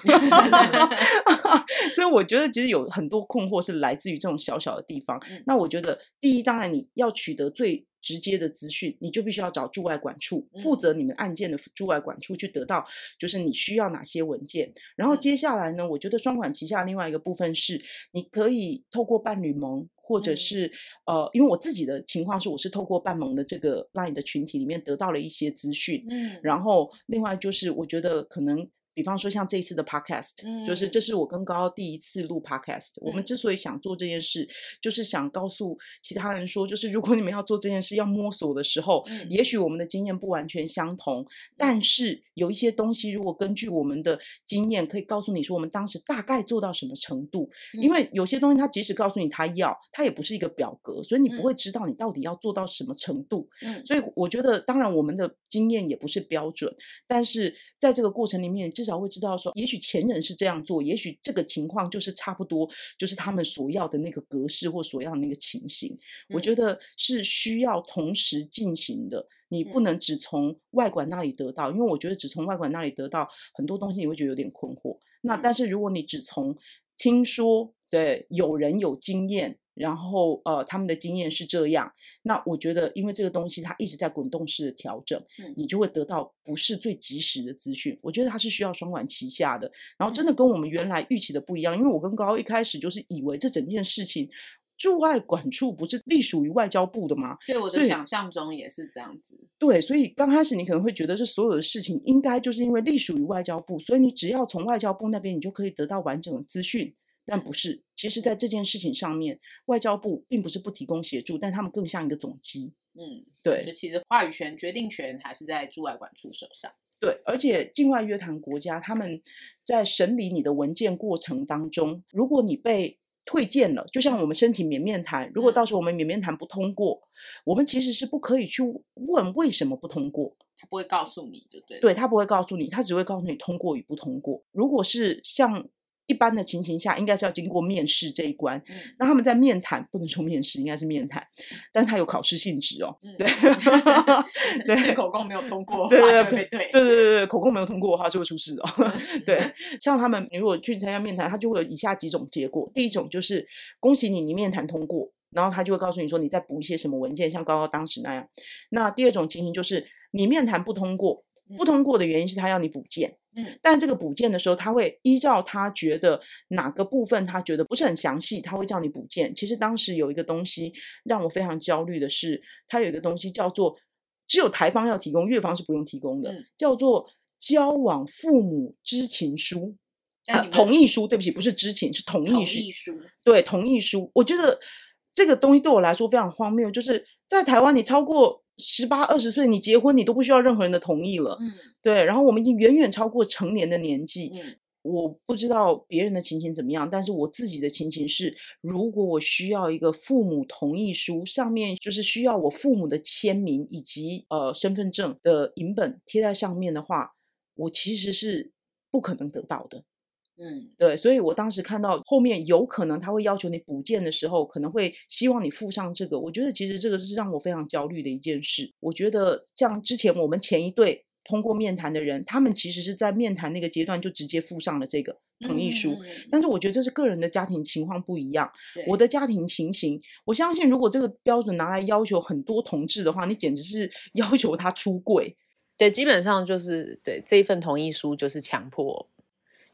所以我觉得其实有很多困惑是来自于这种小小的地方。嗯、那我觉得第一，当然你要取得最直接的资讯，你就必须要找驻外管处负责你们案件的驻外管处去得到，就是你需要哪些文件。然后接下来呢，我觉得双管齐下另外一个部分是，你可以透过伴侣盟，或者是呃，因为我自己的情况是，我是透过伴盟的这个 LINE 的群体里面得到了一些资讯。嗯，然后另外就是我觉得可能。比方说像这一次的 podcast，、嗯、就是这是我跟高高第一次录 podcast、嗯。我们之所以想做这件事，就是想告诉其他人说，就是如果你们要做这件事要摸索的时候，嗯、也许我们的经验不完全相同，嗯、但是有一些东西，如果根据我们的经验，可以告诉你说我们当时大概做到什么程度。嗯、因为有些东西他即使告诉你他要，他也不是一个表格，所以你不会知道你到底要做到什么程度。嗯，所以我觉得，当然我们的经验也不是标准，但是在这个过程里面，至少会知道说，也许前人是这样做，也许这个情况就是差不多，就是他们所要的那个格式或所要的那个情形。嗯、我觉得是需要同时进行的，你不能只从外管那里得到，嗯、因为我觉得只从外管那里得到很多东西，你会觉得有点困惑。那但是如果你只从听说，对，有人有经验。然后，呃，他们的经验是这样。那我觉得，因为这个东西它一直在滚动式的调整，嗯，你就会得到不是最及时的资讯。我觉得它是需要双管齐下的。然后，真的跟我们原来预期的不一样。因为我跟高高一开始就是以为这整件事情驻外管处不是隶属于外交部的吗？对，我的想象中也是这样子。对，所以刚开始你可能会觉得这所有的事情应该就是因为隶属于外交部，所以你只要从外交部那边，你就可以得到完整的资讯。但不是，其实，在这件事情上面，外交部并不是不提供协助，但他们更像一个总机。嗯，对。就其实话语权、决定权还是在驻外管处手上。对，而且境外约谈国家，他们在审理你的文件过程当中，如果你被退件了，就像我们申请免面谈，如果到时候我们免面谈不通过，嗯、我们其实是不可以去问为什么不通过。他不会告诉你，对不对？对，他不会告诉你，他只会告诉你通过与不通过。如果是像。一般的情形下，应该是要经过面试这一关。嗯、那他们在面谈，不能说面试，应该是面谈，但是他有考试性质哦。嗯、对，对，口供没有通过，对对对对对对对，口供没有通过的话就会出事哦。对，像他们如果去参加面谈，他就会有以下几种结果。第一种就是恭喜你，你面谈通过，然后他就会告诉你说你再补一些什么文件，像高高当时那样。那第二种情形就是你面谈不通过。不通过的原因是他要你补件，嗯，但这个补件的时候，他会依照他觉得哪个部分他觉得不是很详细，他会叫你补件。其实当时有一个东西让我非常焦虑的是，他有一个东西叫做只有台方要提供，越方是不用提供的，嗯、叫做交往父母知情书，啊，同意书，对不起，不是知情，是同意书，同意书，对，同意书。我觉得这个东西对我来说非常荒谬，就是在台湾你超过。十八二十岁，你结婚你都不需要任何人的同意了。嗯，对。然后我们已经远远超过成年的年纪。嗯，我不知道别人的情形怎么样，但是我自己的情形是，如果我需要一个父母同意书，上面就是需要我父母的签名以及呃身份证的影本贴在上面的话，我其实是不可能得到的。嗯，对，所以我当时看到后面有可能他会要求你补件的时候，可能会希望你附上这个。我觉得其实这个是让我非常焦虑的一件事。我觉得像之前我们前一对通过面谈的人，他们其实是在面谈那个阶段就直接附上了这个同意书。嗯，但是我觉得这是个人的家庭情况不一样。我的家庭情形，我相信如果这个标准拿来要求很多同志的话，你简直是要求他出柜。对，基本上就是对这一份同意书就是强迫。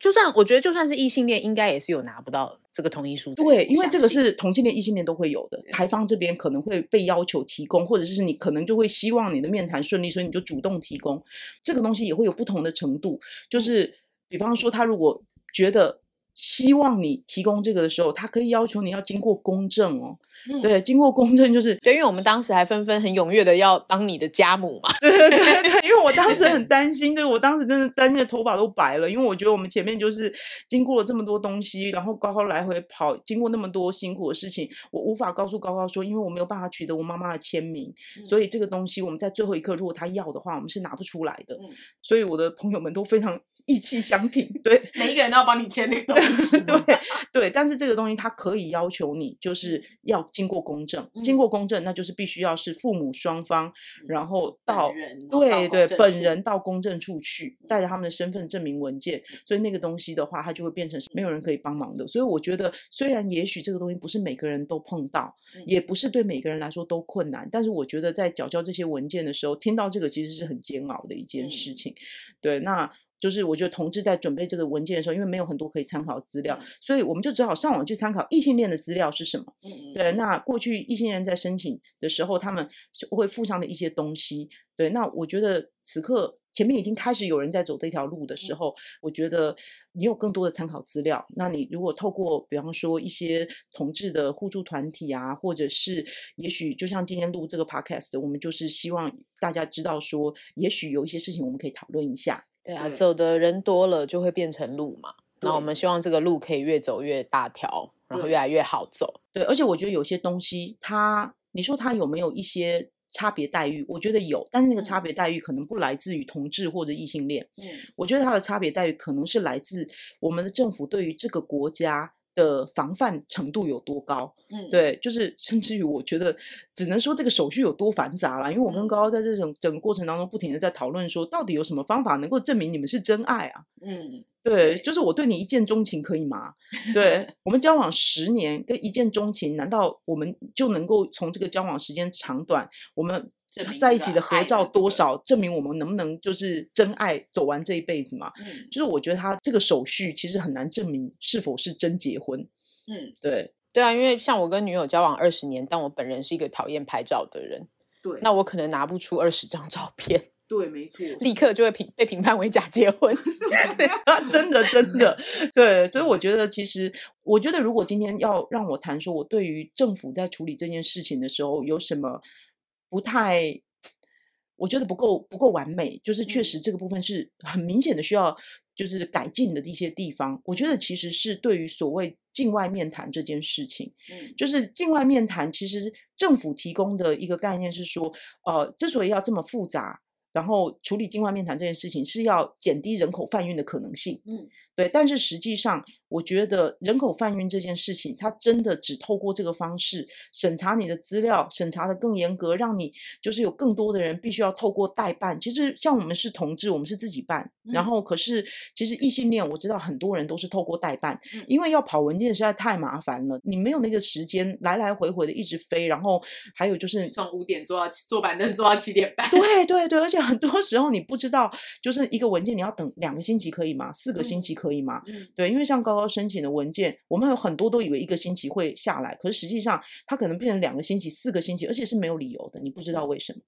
就算我觉得，就算是异性恋，应该也是有拿不到这个同意书的。对，因为这个是同性恋、异性恋都会有的。台方这边可能会被要求提供，或者是你可能就会希望你的面谈顺利，所以你就主动提供。这个东西也会有不同的程度。就是比方说，他如果觉得希望你提供这个的时候，他可以要求你要经过公证哦。嗯、对，经过公证就是对，因为我们当时还纷纷很踊跃的要当你的家母嘛。对 对对对，因为我当时很担心，对，我当时真的担心的头发都白了，因为我觉得我们前面就是经过了这么多东西，然后高高来回跑，经过那么多辛苦的事情，我无法告诉高高说，因为我没有办法取得我妈妈的签名，嗯、所以这个东西我们在最后一刻如果他要的话，我们是拿不出来的。嗯、所以我的朋友们都非常意气相挺，对，每一个人都要帮你签那个东西，对对。但是这个东西它可以要求你，就是要经过公证，嗯、经过公证，那就是必须要是父母双方，嗯、然后到人对对本人到公证处去，带着他们的身份证明文件，所以那个东西的话，它就会变成是没有人可以帮忙的。所以我觉得，虽然也许这个东西不是每个人都碰到，嗯、也不是对每个人来说都困难，但是我觉得在缴交这些文件的时候，听到这个其实是很煎熬的一件事情。嗯、对，那。就是我觉得同志在准备这个文件的时候，因为没有很多可以参考的资料，所以我们就只好上网去参考异性恋的资料是什么。嗯，对。那过去异性恋在申请的时候，他们会附上的一些东西。对，那我觉得此刻前面已经开始有人在走这条路的时候，嗯、我觉得你有更多的参考资料。那你如果透过比方说一些同志的互助团体啊，或者是也许就像今天录这个 podcast，我们就是希望大家知道说，也许有一些事情我们可以讨论一下。对啊，对走的人多了就会变成路嘛。那我们希望这个路可以越走越大条，然后越来越好走。对，而且我觉得有些东西它，它你说它有没有一些差别待遇？我觉得有，但是那个差别待遇可能不来自于同志或者异性恋。嗯，我觉得它的差别待遇可能是来自我们的政府对于这个国家的防范程度有多高？嗯，对，就是甚至于我觉得只能说这个手续有多繁杂啦。因为我跟高高在这种整个过程当中不停的在讨论说，到底有什么方法能够证明你们是真爱啊？嗯，对，就是我对你一见钟情可以吗？对，我们交往十年跟一见钟情，难道我们就能够从这个交往时间长短，我们？在一起的合照多少，证明我们能不能就是真爱走完这一辈子嘛？嗯，就是我觉得他这个手续其实很难证明是否是真结婚。嗯，对，对啊，因为像我跟女友交往二十年，但我本人是一个讨厌拍照的人，对，那我可能拿不出二十张照片，对，没错，立刻就会评被评判为假结婚。对啊，真的真的，对，所以我觉得其实，我觉得如果今天要让我谈说，我对于政府在处理这件事情的时候有什么。不太，我觉得不够不够完美，就是确实这个部分是很明显的需要就是改进的一些地方。我觉得其实是对于所谓境外面谈这件事情，嗯，就是境外面谈，其实政府提供的一个概念是说，呃，之所以要这么复杂，然后处理境外面谈这件事情，是要减低人口贩运的可能性，嗯，对，但是实际上。我觉得人口贩运这件事情，它真的只透过这个方式审查你的资料，审查的更严格，让你就是有更多的人必须要透过代办。其实像我们是同志，我们是自己办，嗯、然后可是其实异性恋，我知道很多人都是透过代办，嗯、因为要跑文件实在太麻烦了，你没有那个时间来来回回的一直飞，然后还有就是从五点坐到坐板凳坐到七点半，对对对，而且很多时候你不知道，就是一个文件你要等两个星期可以吗？四个星期可以吗？嗯、对，因为像高高申请的文件，我们有很多都以为一个星期会下来，可是实际上它可能变成两个星期、四个星期，而且是没有理由的，你不知道为什么。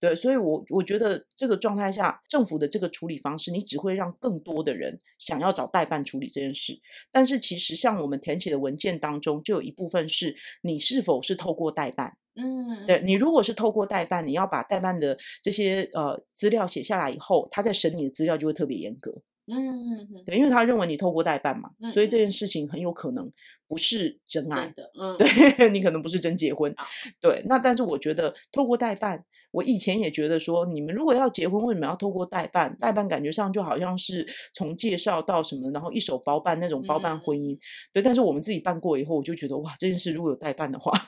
对，所以我我觉得这个状态下，政府的这个处理方式，你只会让更多的人想要找代办处理这件事。但是其实像我们填写的文件当中，就有一部分是你是否是透过代办。嗯，对，你如果是透过代办，你要把代办的这些呃资料写下来以后，他在审你的资料就会特别严格。嗯嗯，对，因为他认为你透过代办嘛，嗯、所以这件事情很有可能不是真爱。真的，嗯，对，你可能不是真结婚。啊、对，那但是我觉得透过代办，我以前也觉得说，你们如果要结婚，为什么要透过代办？代办感觉上就好像是从介绍到什么，然后一手包办那种包办婚姻。嗯、对，但是我们自己办过以后，我就觉得哇，这件事如果有代办的话。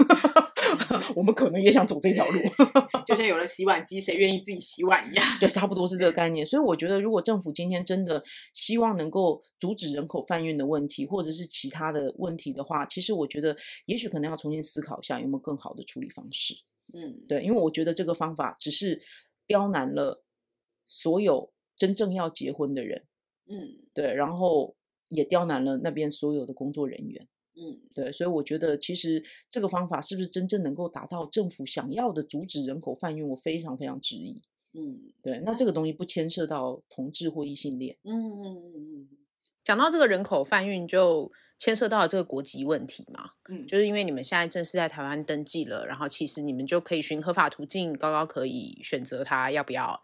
我们可能也想走这条路，就像有了洗碗机，谁愿意自己洗碗一样。对，差不多是这个概 念。所以我觉得，如果政府今天真的希望能够阻止人口贩运的问题，或者是其他的问题的话，其实我觉得，也许可能要重新思考一下，有没有更好的处理方式。嗯，对，因为我觉得这个方法只是刁难了所有真正要结婚的人。嗯，对，然后也刁难了那边所有的工作人员。嗯，对，所以我觉得其实这个方法是不是真正能够达到政府想要的阻止人口贩运，我非常非常质疑。嗯，对，那这个东西不牵涉到同志或异性恋。嗯嗯嗯嗯，讲到这个人口贩运，就牵涉到了这个国籍问题嘛。嗯，就是因为你们现在正式在台湾登记了，然后其实你们就可以循合法途径，高高可以选择他要不要。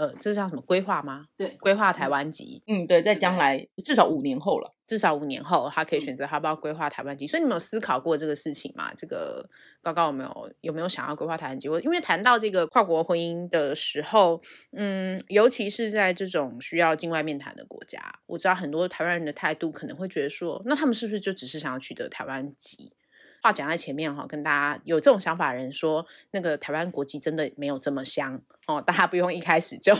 呃，这是叫什么规划吗？对，规划台湾籍。嗯，对，在将来至少五年后了，至少五年后，他可以选择他要不要规划台湾籍。所以你们有思考过这个事情吗？这个高高有没有有没有想要规划台湾籍？因为谈到这个跨国婚姻的时候，嗯，尤其是在这种需要境外面谈的国家，我知道很多台湾人的态度可能会觉得说，那他们是不是就只是想要取得台湾籍？话讲在前面哈，跟大家有这种想法的人说，那个台湾国籍真的没有这么香哦，大家不用一开始就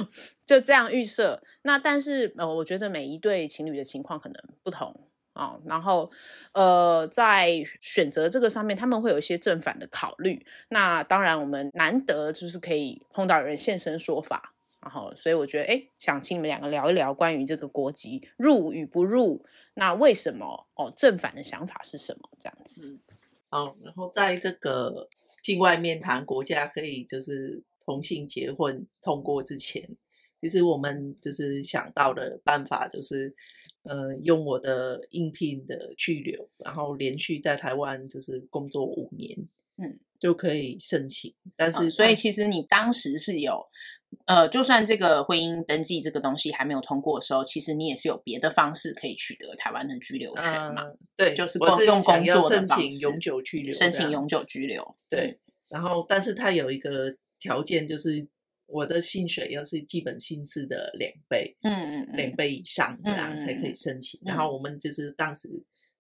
就这样预设。那但是呃，我觉得每一对情侣的情况可能不同哦，然后呃，在选择这个上面，他们会有一些正反的考虑。那当然，我们难得就是可以碰到人现身说法，然后所以我觉得哎，想请你们两个聊一聊关于这个国籍入与不入，那为什么哦？正反的想法是什么？这样子。好，然后在这个境外面谈国家可以就是同性结婚通过之前，其实我们就是想到的办法就是，呃，用我的应聘的居留，然后连续在台湾就是工作五年，嗯，就可以申请。但是，哦，所以其实你当时是有。呃，就算这个婚姻登记这个东西还没有通过的时候，其实你也是有别的方式可以取得台湾的居留权嘛？嗯、对，就是用工作的方式申请永久居留，申请永久居留。对，然后但是它有一个条件，就是我的薪水要是基本薪资的两倍，嗯嗯，嗯，两。倍以上这样才可以申请。嗯、然后。我们就是当时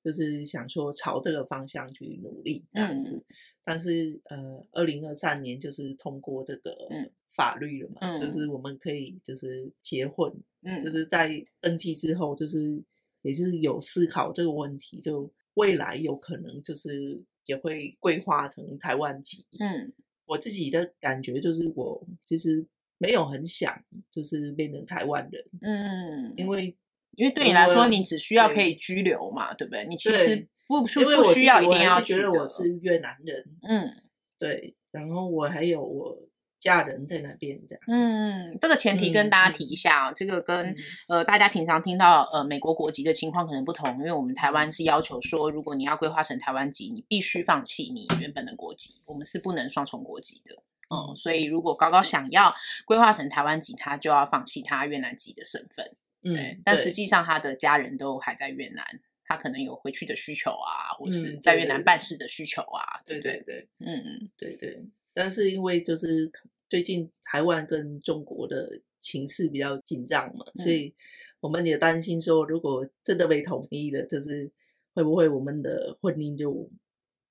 就是想说朝这个方向去努力这样子，嗯、但是呃，二零二三年就是通过这个。嗯。法律了嘛，嗯，就是。我们可以就是结婚，嗯，就。是在登记之后，就是也是有思考这个问题，就未来有可能就是也会规划成台湾籍，嗯，我自己的感觉就是我其实没有很想就是变成台湾人，嗯，因为因为对你来说，你只需要可以居留嘛，对，不对？你其实不不需要一定要觉得我是越南人，嗯，对，然后我还有我。家人在那边这样。嗯，这个前提跟大家提一下啊，嗯、这个跟、嗯、呃大家平常听到呃美国国籍的情况可能不同，因为我们台湾是要求说，如果你要规划成台湾籍，你必须放弃你原本的国籍，我们是不能双重国籍的。嗯，嗯所以如果高高想要规划成台湾籍，他就要放弃他越南籍的身份。嗯，对但实际上他的家人都还在越南，他可能有回去的需求啊，或是在越南办事的需求啊。对对对，嗯嗯，对对。但是因为就是最近台湾跟中国的情势比较紧张嘛，嗯、所以我们也担心说，如果真的被统一了，就是会不会我们的婚姻就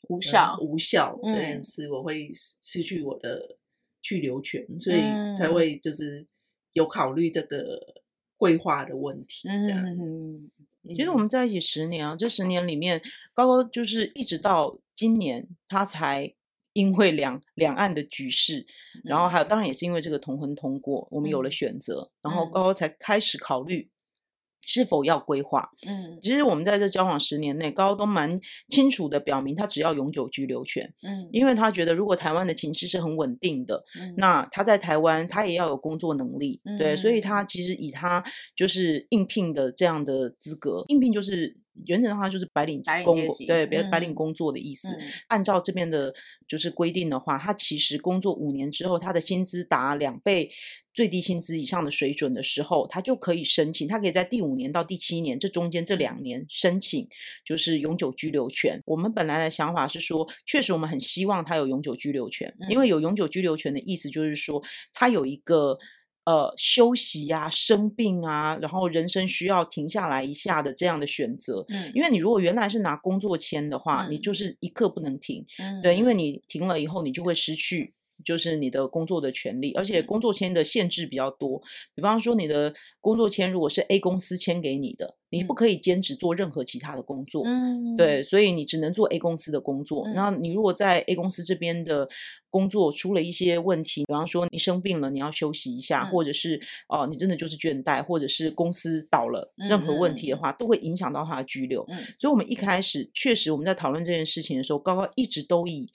无效？呃、无效这件事，我会失去我的去留权，嗯、所以才会就是有考虑这个规划的问题。这样子，其实我们在一起十年啊，这十年里面，高高就是一直到今年他才。因为两两岸的局势，然后还有当然也是因为这个同婚通过，我们有了选择，嗯、然后高高才开始考虑是否要规划。嗯，其实我们在这交往十年内，高高都蛮清楚的表明，他只要永久居留权。嗯，因为他觉得如果台湾的情势是很稳定的，嗯、那他在台湾他也要有工作能力。嗯、对，所以他其实以他就是应聘的这样的资格，应聘就是。原则上就是白领工，对，别白领工作的意思。嗯、按照这边的，就是规定的话，他其实工作五年之后，他的薪资达两倍最低薪资以上的水准的时候，他就可以申请。他可以在第五年到第七年这中间这两年申请，就是永久居留权。我们本来的想法是说，确实我们很希望他有永久居留权，因为有永久居留权的意思就是说，他有一个。呃，休息啊，生病啊，然后人生需要停下来一下的这样的选择，嗯，因为你如果原来是拿工作签的话，嗯，你就是一刻不能停，嗯，对，因为你停了以后，你就会失去。就是你的工作的权利，而且工作签的限制比较多。比方说，你的工作签如果是 A 公司签给你的，你不可以兼职做任何其他的工作。嗯，对，所以你只能做 A 公司的工作。然后你如果在 A 公司这边的工作出了一些问题，比方说你生病了，你要休息一下，或者是哦、呃，你真的就是倦怠，或者是公司倒了，任何问题的话，都会影响到他的居留。所以，我们一开始确实我们在讨论这件事情的时候，高高一直都以。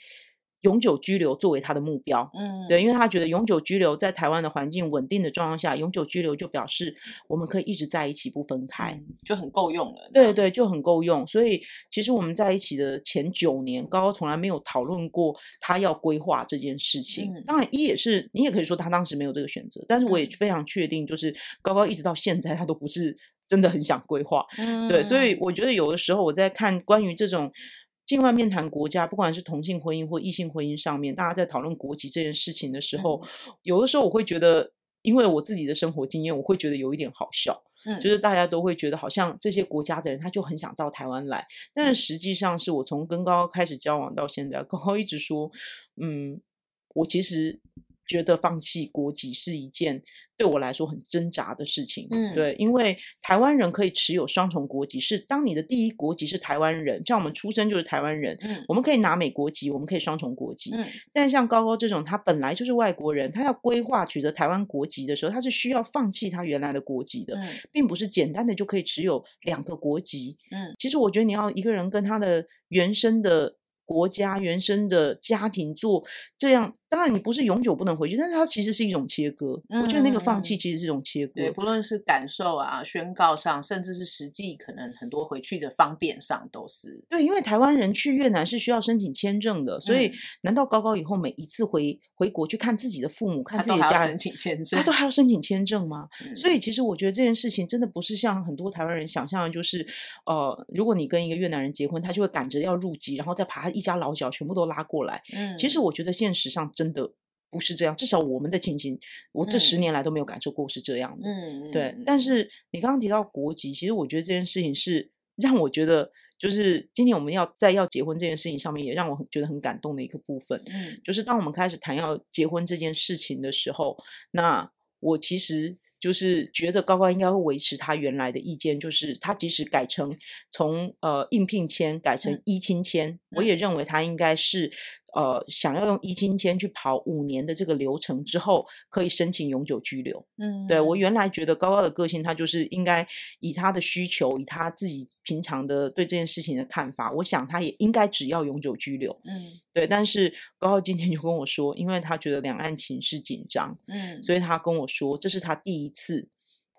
永久居留作为他的目标。嗯，对，因为他觉得永久居留在台湾的环境稳定的状况下，永久居留就表示我们可以一直在一起不分开，嗯、就很够用了。对对，就很够用。所以其实我们在一起的前九年，高高从来没有讨论过他要规划这件事情。嗯、当然，一也是你也可以说他当时没有这个选择，但是我也非常确定，就是高高一直到现在他都不是真的很想规划。嗯，对，所以我觉得有的时候我在看关于这种。境外面谈国家，不管是同性婚姻或异性婚姻上面，大家在讨论国籍这件事情的时候，嗯、有的时候我会觉得，因为我自己的生活经验，我会觉得有一点好笑。嗯，就是大家都会觉得好像这些国家的人他就很想到台湾来，但是实际上是我从跟高高开始交往到现在，高高一直说，嗯，我其实觉得放弃国籍是一件。对我来说很挣扎的事情，嗯，对，因为台湾人可以持有双重国籍，是当你的第一国籍是台湾人，像我们出生就是台湾人，嗯，我们可以拿美国籍，我们可以双重国籍，嗯，但像高高这种，他本来就是外国人，他要规划取得台湾国籍的时候，他是需要放弃他原来的国籍的，嗯，并不是简单的就可以持有两个国籍，嗯，其实我觉得你要一个人跟他的原生的国家、原生的家庭做这样。当然，你不是永久不能回去，但是它其实是一种切割。嗯、我觉得那个放弃其实是一种切割。对，不论是感受啊、宣告上，甚至是实际可能很多回去的方便上，都是。对，因为台湾人去越南是需要申请签证的，所以难道高高以后每一次回回国去看自己的父母、看自己的家人，申请签证，他都还要申请签证吗？嗯、所以其实我觉得这件事情真的不是像很多台湾人想象的，就是呃，如果你跟一个越南人结婚，他就会赶着要入籍，然后再把他一家老小全部都拉过来。嗯，其实我觉得现实上真的。不是这样，至少我们的情形，我这十年来都没有感受过是这样的。嗯，对。但是你刚刚提到国籍，其实我觉得这件事情是让我觉得，就是今天我们要在要结婚这件事情上面，也让我觉得很感动的一个部分。嗯，就是当我们开始谈要结婚这件事情的时候，那我其实就是觉得高高应该会维持他原来的意见，就是他即使改成从呃应聘签改成一亲签，嗯，我也认为他应该是。呃，想要用一金签去跑五年的这个流程之后，可以申请永久居留。嗯，对，我原来觉得高高的个性，他就是应该以他的需求，以他自己平常的对这件事情的看法，我想他也应该只要永久居留。嗯，对。但是高高今天就跟我说，因为他觉得两岸情势紧张，嗯，所以他跟我说，这是他第一次。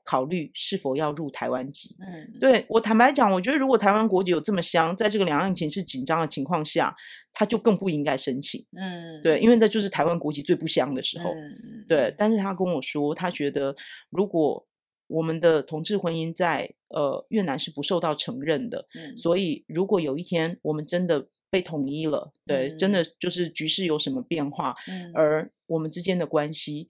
考虑是否要入台湾籍？嗯，对，我坦白讲，我觉得如果台湾国籍有这么香，在这个两岸情势紧张的情况下，他就更不应该申请。嗯，对，因为这就是台湾国籍最不香的时候。嗯，对。但是他跟我说，他觉得如果我们的同志婚姻在呃越南是不受到承认的，嗯，所以如果有一天我们真的被统一了，对，嗯，真的就是局势有什么变化，嗯，而我们之间的关系。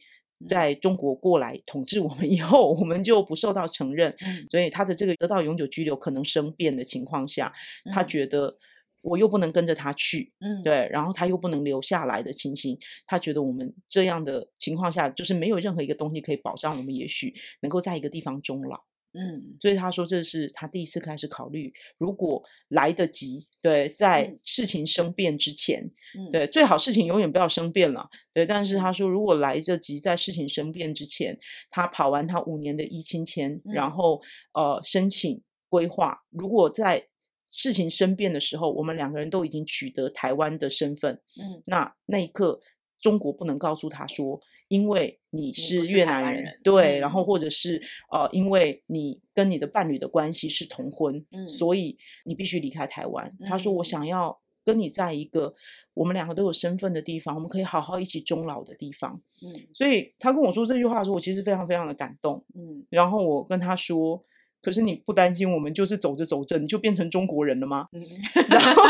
在中国过来统治我们以后，我们就不受到承认，嗯、所以他的这个得到永久居留可能生变的情况下，嗯、他觉得我又不能跟着他去，嗯，对，然后他又不能留下来的情形，他觉得我们这样的情况下，就是没有任何一个东西可以保障我们，也许能够在一个地方终老。嗯，所以他说这是他第一次开始考虑，如果来得及，对，在事情生变之前，嗯，对，最好事情永远不要生变了，对。但是他说，如果来得及在事情生变之前，他跑完他五年的依亲签，然后呃申请规划，如果在事情生变的时候，我们两个人都已经取得台湾的身份，嗯，那那一刻中国不能告诉他说。因为你是越南人，人对，嗯、然后或者是呃，因为你跟你的伴侣的关系是同婚，嗯、所以你必须离开台湾。嗯、他说：“我想要跟你在一个我们两个都有身份的地方，我们可以好好一起终老的地方。”嗯，所以他跟我说这句话的时候，我其实非常非常的感动。嗯，然后我跟他说。可是你不担心我们就是走着走着你就变成中国人了吗？嗯、然后，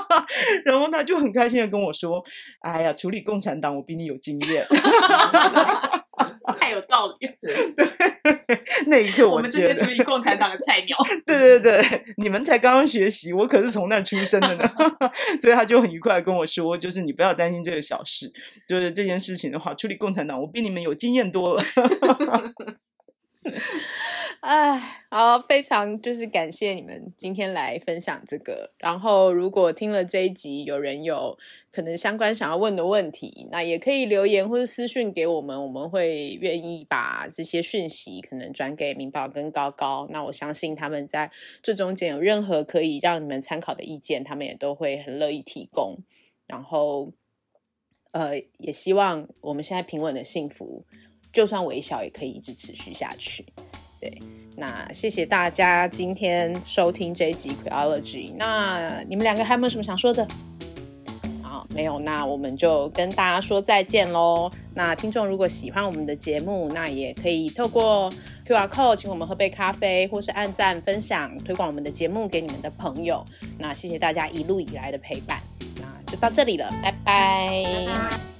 然后他就很开心的跟我说：“哎呀，处理共产党我比你有经验。”太有道理了。对，那一刻我，我们这些处理共产党的菜鸟。对对对，你们才刚刚学习，我可是从那儿出生的呢。所以他就很愉快的跟我说：“就是你不要担心这个小事，就是这件事情的话，处理共产党我比你们有经验多了。” 哎，好，非常就是感谢你们今天来分享这个。然后，如果听了这一集，有人有可能相关想要问的问题，那也可以留言或者私讯给我们，我们会愿意把这些讯息可能转给明宝跟高高。那我相信他们在这中间有任何可以让你们参考的意见，他们也都会很乐意提供。然后。呃，也希望我们现在平稳的幸福，就算微小也可以一直持续下去。对，那谢谢大家今天收听这一集 Quiology。那你们两个还有没有什么想说的？好，没有，那我们就跟大家说再见喽。那听众如果喜欢我们的节目，那也可以透过 QR Code 请我们喝杯咖啡，或是按赞、分享、推广我们的节目给你们的朋友。那谢谢大家一路以来的陪伴。那就到这里了，拜拜。